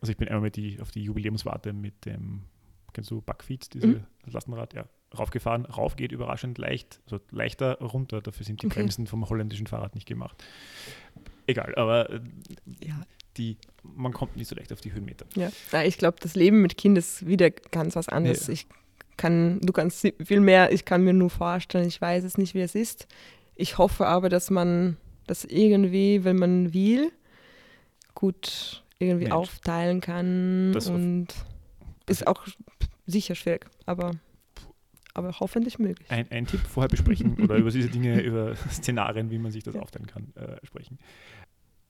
Also ich bin einmal mit die, auf die Jubiläumswarte mit dem, kennst du Backfeed, dieses mhm. Lastenrad, ja, raufgefahren. Rauf geht überraschend leicht, also leichter runter. Dafür sind die okay. Bremsen vom holländischen Fahrrad nicht gemacht. egal, aber äh, Ja. die, man kommt nicht so leicht auf die Höhenmeter. Ja, Ja, ich glaube, das Leben mit Kind ist wieder ganz was anderes. Ja. Ich kann, du kannst viel mehr, ich kann mir nur vorstellen, ich weiß es nicht, wie es ist. Ich hoffe aber, dass man das irgendwie, wenn man will, gut irgendwie Mensch. aufteilen kann Das und ist auch sicher schwierig, aber, aber hoffentlich möglich. Ein, ein Tipp vorher besprechen oder über diese Dinge, über Szenarien, wie man sich das aufteilen kann, äh, sprechen.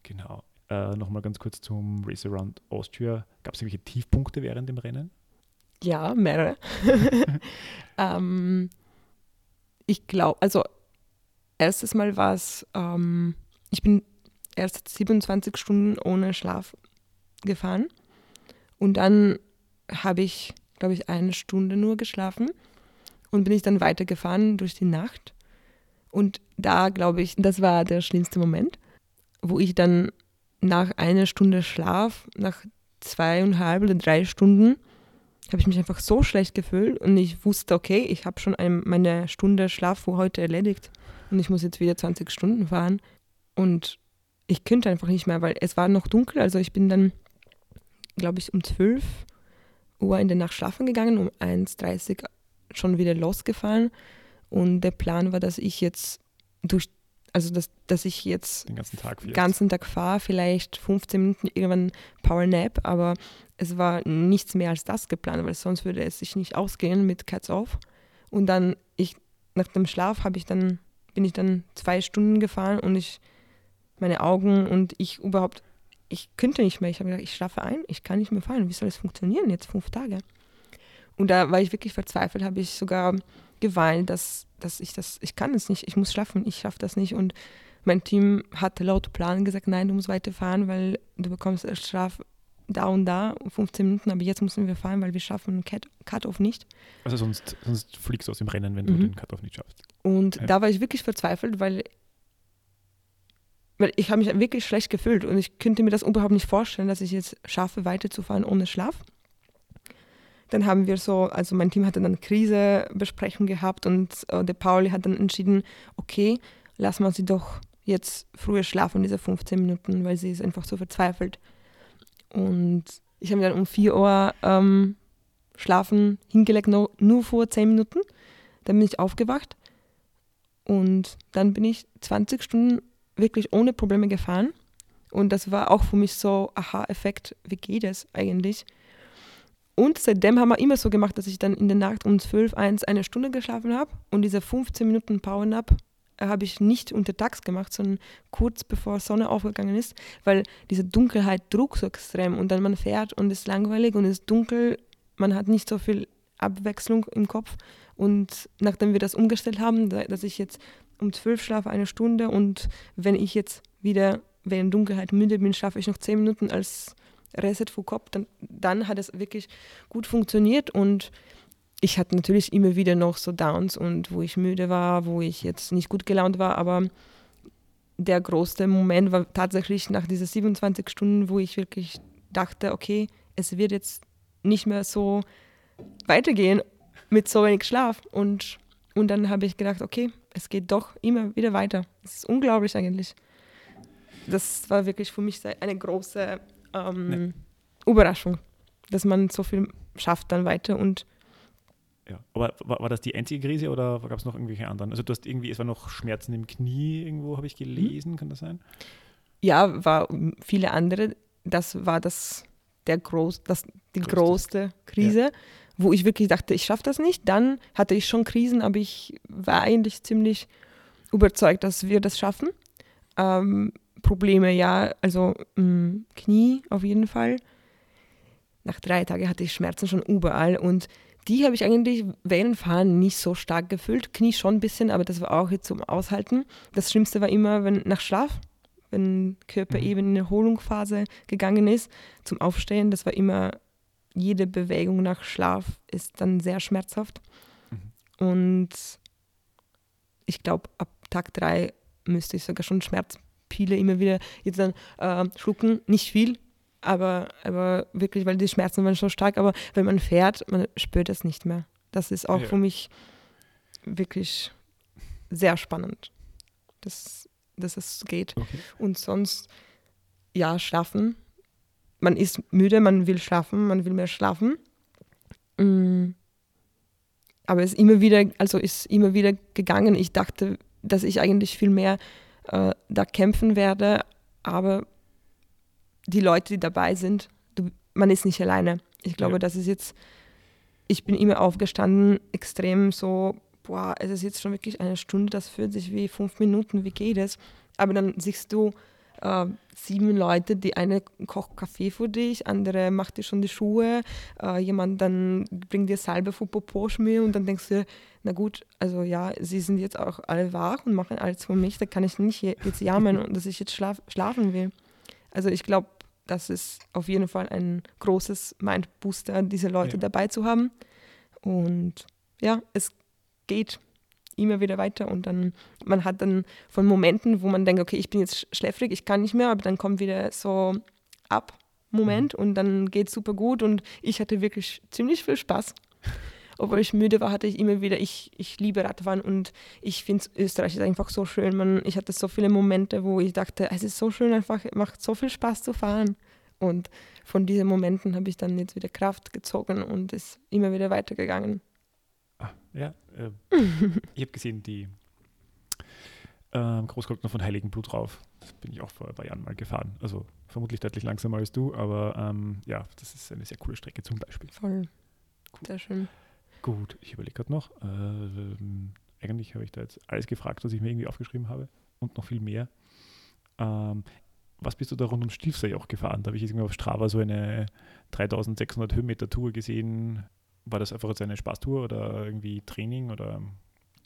Genau. Äh, Nochmal ganz kurz zum Race Around Austria. Gab es irgendwelche Tiefpunkte während dem Rennen? Ja, mehrere. ähm, ich glaube, also erstes Mal war es, ähm, ich bin erst 27 Stunden ohne Schlaf gefahren und dann habe ich, glaube ich, eine Stunde nur geschlafen und bin ich dann weitergefahren durch die Nacht. Und da, glaube ich, das war der schlimmste Moment, wo ich dann nach einer Stunde Schlaf, nach zweieinhalb oder drei Stunden, habe ich mich einfach so schlecht gefühlt und ich wusste, okay, ich habe schon ein, meine Stunde Schlaf für heute erledigt und ich muss jetzt wieder 20 Stunden fahren und ich könnte einfach nicht mehr, weil es war noch dunkel, also ich bin dann, glaube ich, um 12 Uhr in der Nacht schlafen gegangen, um 1.30 Uhr schon wieder losgefahren und der Plan war, dass ich jetzt durch, also dass, dass ich jetzt Den ganzen Tag ganzen Tag fahre, vielleicht 15 Minuten irgendwann Power Nap, aber es war nichts mehr als das geplant, weil sonst würde es sich nicht ausgehen mit Cats Off. Und dann ich nach dem Schlaf habe ich dann bin ich dann zwei Stunden gefahren und ich meine Augen und ich überhaupt ich könnte nicht mehr. Ich habe gedacht, ich schlafe ein, ich kann nicht mehr fahren. Wie soll das funktionieren jetzt fünf Tage? Und da war ich wirklich verzweifelt, habe ich sogar geweint, dass, dass ich das, ich kann es nicht, ich muss schlafen, ich schaffe das nicht. Und mein Team hat laut Plan gesagt, nein, du musst weiterfahren, weil du bekommst Schlaf da und da, 15 Minuten, aber jetzt müssen wir fahren, weil wir schaffen Cut- Cut-Off nicht. Also sonst, sonst fliegst du aus dem Rennen, wenn du Mhm. den Cut-Off nicht schaffst. Und Ja. da war ich wirklich verzweifelt, weil, weil ich habe mich wirklich schlecht gefühlt und ich könnte mir das überhaupt nicht vorstellen, dass ich jetzt schaffe, weiterzufahren ohne Schlaf. Dann haben wir so, also mein Team hatte dann Krisebesprechung gehabt und äh, der Pauli hat dann entschieden, okay, lassen wir sie doch jetzt früher schlafen, diese 15 Minuten, weil sie ist einfach so verzweifelt. Und ich habe dann um 4 Uhr ähm, schlafen hingelegt, nur, nur vor 10 Minuten. Dann bin ich aufgewacht und dann bin ich 20 Stunden wirklich ohne Probleme gefahren. Und das war auch für mich so, aha-Effekt, wie geht es eigentlich? Und seitdem haben wir immer so gemacht, dass ich dann in der Nacht um 12, 1 eine Stunde geschlafen habe. Und diese 15 Minuten Power-Nap äh, habe ich nicht untertags gemacht, sondern kurz bevor Sonne aufgegangen ist, weil diese Dunkelheit trug so extrem. Und dann man fährt und es ist langweilig und es ist dunkel, man hat nicht so viel Abwechslung im Kopf. Und nachdem wir das umgestellt haben, da- dass ich jetzt um 12 schlafe eine Stunde und wenn ich jetzt wieder während Dunkelheit müde bin, schlafe ich noch 10 Minuten als Reset Kopf, dann, dann hat es wirklich gut funktioniert und ich hatte natürlich immer wieder noch so Downs und wo ich müde war, wo ich jetzt nicht gut gelaunt war, aber der größte Moment war tatsächlich nach diesen 27 Stunden, wo ich wirklich dachte, okay, es wird jetzt nicht mehr so weitergehen mit so wenig Schlaf und, und dann habe ich gedacht, okay, es geht doch immer wieder weiter. Es ist unglaublich eigentlich. Das war wirklich für mich eine große ähm, Überraschung, dass man so viel schafft dann weiter und Ja. Aber war, war das die einzige Krise oder gab es noch irgendwelche anderen? Also du hast irgendwie, es war noch Schmerzen im Knie irgendwo, habe ich gelesen, kann das sein? ja, war viele andere. Das war das der groß, das die Größte. größte Krise, wo ich wirklich dachte, ich schaffe das nicht. Dann hatte ich schon Krisen, aber ich war eigentlich ziemlich überzeugt, dass wir das schaffen. Ähm, Probleme, ja, also mh, Knie auf jeden Fall. Nach drei Tagen hatte ich Schmerzen schon überall und die habe ich eigentlich während Fahren nicht so stark gefühlt. Knie schon ein bisschen, aber das war auch jetzt zum Aushalten. Das Schlimmste war immer, wenn nach Schlaf, wenn Körper Mhm. eben in Erholungsphase gegangen ist, zum Aufstehen. Das war immer, jede Bewegung nach Schlaf ist dann sehr schmerzhaft. Mhm. Und ich glaube, ab Tag drei müsste ich sogar schon Schmerzpille immer wieder jetzt dann äh, schlucken. Nicht viel, aber, aber wirklich, weil die Schmerzen waren so stark. Aber wenn man fährt, man spürt das nicht mehr. Das ist auch Ja. für mich wirklich sehr spannend. Das, dass es geht. Okay. Und sonst, ja, schlafen. Man ist müde, man will schlafen, man will mehr schlafen. Mm. Aber es ist immer wieder, also ist immer wieder gegangen. Ich dachte, dass ich eigentlich viel mehr äh, da kämpfen werde, aber die Leute, die dabei sind, du, man ist nicht alleine. Ich glaube, Ja. das ist jetzt, ich bin immer aufgestanden, extrem so, boah, es ist jetzt schon wirklich eine Stunde, das fühlt sich wie fünf Minuten, wie geht es? Aber dann siehst du äh, sieben Leute, die eine kocht Kaffee für dich, andere macht dir schon die Schuhe, äh, jemand dann bringt dir Salbe für Poposchmier und dann denkst du, na gut, also ja, sie sind jetzt auch alle wach und machen alles für mich, da kann ich nicht je- jetzt jammern und dass ich jetzt schlaf schlafen will. Also ich glaube, das ist auf jeden Fall ein großes Mindbooster, diese Leute Ja. dabei zu haben. Und ja, es geht immer wieder weiter und dann, man hat dann von Momenten, wo man denkt, okay, ich bin jetzt sch- schläfrig, ich kann nicht mehr, aber dann kommt wieder so ab Moment und dann geht es super gut und ich hatte wirklich ziemlich viel Spaß. Obwohl ich müde war, hatte ich immer wieder, ich, ich liebe Radfahren und ich finde Österreich ist einfach so schön. Man, ich hatte so viele Momente, wo ich dachte, es ist so schön, einfach macht so viel Spaß zu fahren. Und von diesen Momenten habe ich dann jetzt wieder Kraft gezogen und ist immer wieder weitergegangen. Ja, äh, ich habe gesehen, die ähm, Großglockner von Heiligenblut drauf. Das bin ich auch vor ein paar Jahren mal gefahren. Also vermutlich deutlich langsamer als du, aber ähm, ja, das ist eine sehr coole Strecke zum Beispiel. Voll. Sehr schön. Gut, ich überlege gerade noch. Ähm, eigentlich habe ich da jetzt alles gefragt, was ich mir irgendwie aufgeschrieben habe und noch viel mehr. Ähm, was bist du da rund um Stiefsee auch gefahren? Da habe ich jetzt irgendwie auf Strava so eine 3600 Höhenmeter Tour gesehen. War das einfach jetzt eine Spaßtour oder irgendwie Training oder?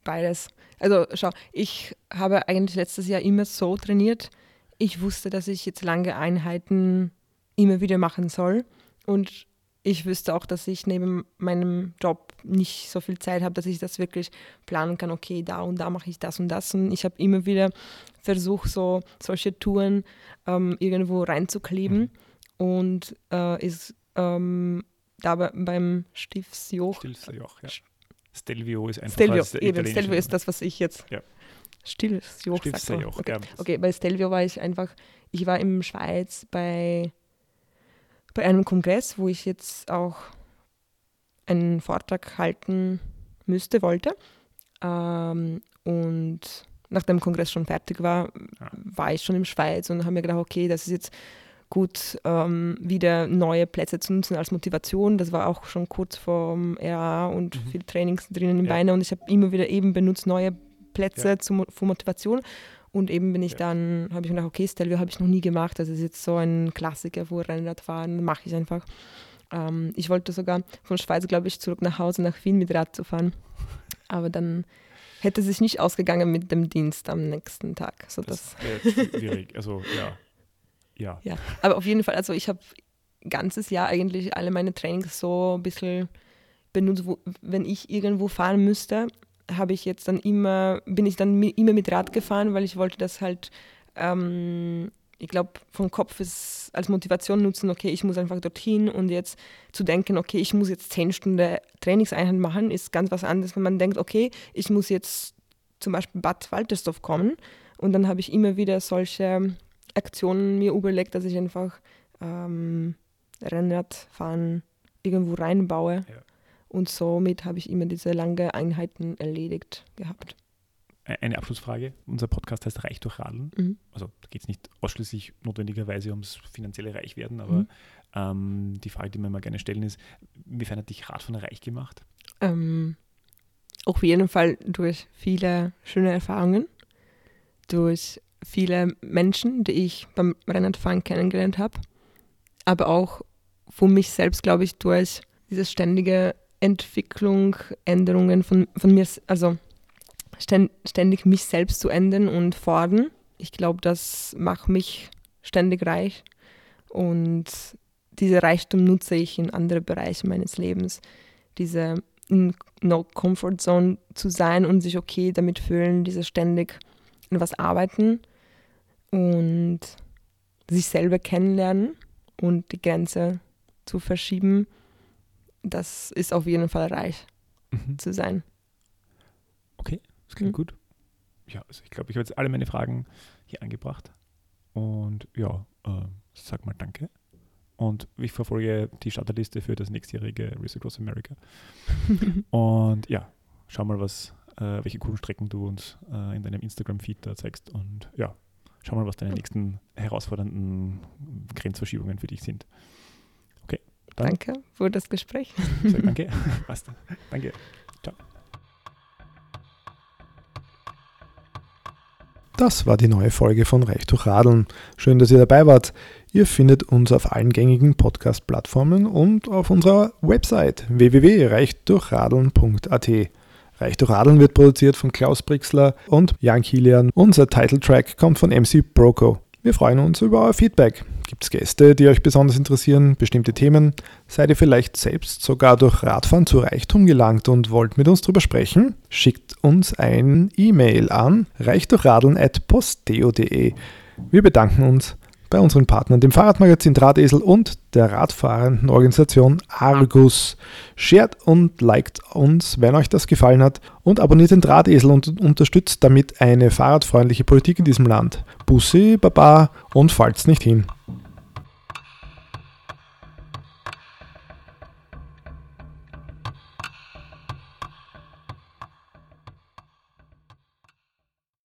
Beides. Also schau, ich habe eigentlich letztes Jahr immer so trainiert. Ich wusste, dass ich jetzt lange Einheiten immer wieder machen soll. Und ich wüsste auch, dass ich neben meinem Job nicht so viel Zeit habe, dass ich das wirklich planen kann, okay, da und da mache ich das und das. Und ich habe immer wieder versucht, so solche Touren ähm, irgendwo reinzukleben. Und äh, ist ähm, da bei- beim Stiefsjoch Stilfsee auch, ja. Stelvio ist einfach Stelvio, der eben, Stelvio ist das, was ich jetzt. Ja. Stilfsjoch, auch, Okay. ja. okay, bei Stelvio war ich einfach, ich war in Schweiz bei, bei einem Kongress, wo ich jetzt auch einen Vortrag halten müsste, wollte. Ähm, und nachdem der Kongress schon fertig war, Ja. war ich schon in Schweiz und habe mir gedacht, okay, das ist jetzt gut, ähm, wieder neue Plätze zu nutzen als Motivation. Das war auch schon kurz vor RA und Mhm. viel Trainings drinnen im Ja. Beine und ich habe immer wieder eben benutzt neue Plätze Ja. zum, für Motivation. Und eben bin ich Ja. dann, habe ich mir gedacht, okay, Stelvio habe ich noch nie gemacht. Das ist jetzt so ein Klassiker, wo Rennrad fahren, mache ich einfach. Ähm, ich wollte sogar von Schweiz, glaube ich, zurück nach Hause nach Wien mit Rad zu fahren. Aber dann hätte sich nicht ausgegangen mit dem Dienst am nächsten Tag. So das, Das schwierig. Also ja. Ja. ja. Aber auf jeden Fall, also ich habe ganzes Jahr eigentlich alle meine Trainings so ein bisschen benutzt, wo, wenn ich irgendwo fahren müsste, habe ich jetzt dann immer, bin ich dann mi- immer mit Rad gefahren, weil ich wollte das halt, ähm, ich glaube, vom Kopf ist als Motivation nutzen, okay, ich muss einfach dorthin und jetzt zu denken, okay, ich muss jetzt zehn Stunden Trainingseinheit machen, ist ganz was anderes, wenn man denkt, okay, ich muss jetzt zum Beispiel Bad Waltersdorf kommen und dann habe ich immer wieder solche Aktionen mir überlegt, dass ich einfach ähm, Rennradfahren irgendwo reinbaue. Ja. Und somit habe ich immer diese lange Einheiten erledigt gehabt. Eine Abschlussfrage. Unser Podcast heißt Reich durch Radeln. Mhm. Also da geht es nicht ausschließlich notwendigerweise ums finanzielle Reichwerden, aber Mhm. ähm, die Frage, die wir mal gerne stellen, ist, inwiefern hat dich Radfahren reich gemacht? Ähm, auf jeden Fall durch viele schöne Erfahrungen, durch viele Menschen, die ich beim Rennradfahren kennengelernt habe, aber auch für mich selbst, glaube ich, durch diese ständige Entwicklung, Änderungen von, von mir, also ständ, ständig mich selbst zu ändern und fordern. Ich glaube, das macht mich ständig reich und diese Reichtum nutze ich in andere Bereiche meines Lebens. Diese in No Comfort Zone zu sein und sich okay damit fühlen, diese ständig an was arbeiten und sich selber kennenlernen und die Grenze zu verschieben, das ist auf jeden Fall reich Mhm. zu sein. Das klingt Mhm. gut. ja, also ich glaube, ich habe jetzt alle meine Fragen hier angebracht. Und ja, äh, sag mal danke. Und ich verfolge die Starterliste für das nächstjährige Race Across America. und ja, schau mal, was, äh, welche coolen Strecken du uns äh, in deinem Instagram-Feed da zeigst. Und ja, schau mal, was deine nächsten herausfordernden Grenzverschiebungen für dich sind. Okay. Dann. Danke für das Gespräch. Sag danke. Passt. Danke. Ciao. Das war die neue Folge von Reich durch Radeln. Schön, dass ihr dabei wart. Ihr findet uns auf allen gängigen Podcast-Plattformen und auf unserer Website www.reichdurchradeln.at. Reich durch Radeln wird produziert von Klaus Brixler und Jan Kilian. Unser Titeltrack kommt von MC Broco. Wir freuen uns über euer Feedback. Gibt es Gäste, die euch besonders interessieren, bestimmte Themen? Seid ihr vielleicht selbst sogar durch Radfahren zu Reichtum gelangt und wollt mit uns drüber sprechen? Schickt uns ein E-Mail an reichdurchradeln.posteo.de. Wir bedanken uns bei unseren Partnern, dem Fahrradmagazin Drahtesel und der radfahrenden Organisation Argus. Shared und liked uns, wenn euch das gefallen hat und abonniert den Drahtesel und unterstützt damit eine fahrradfreundliche Politik in diesem Land. Bussi, Baba und fallt's nicht hin.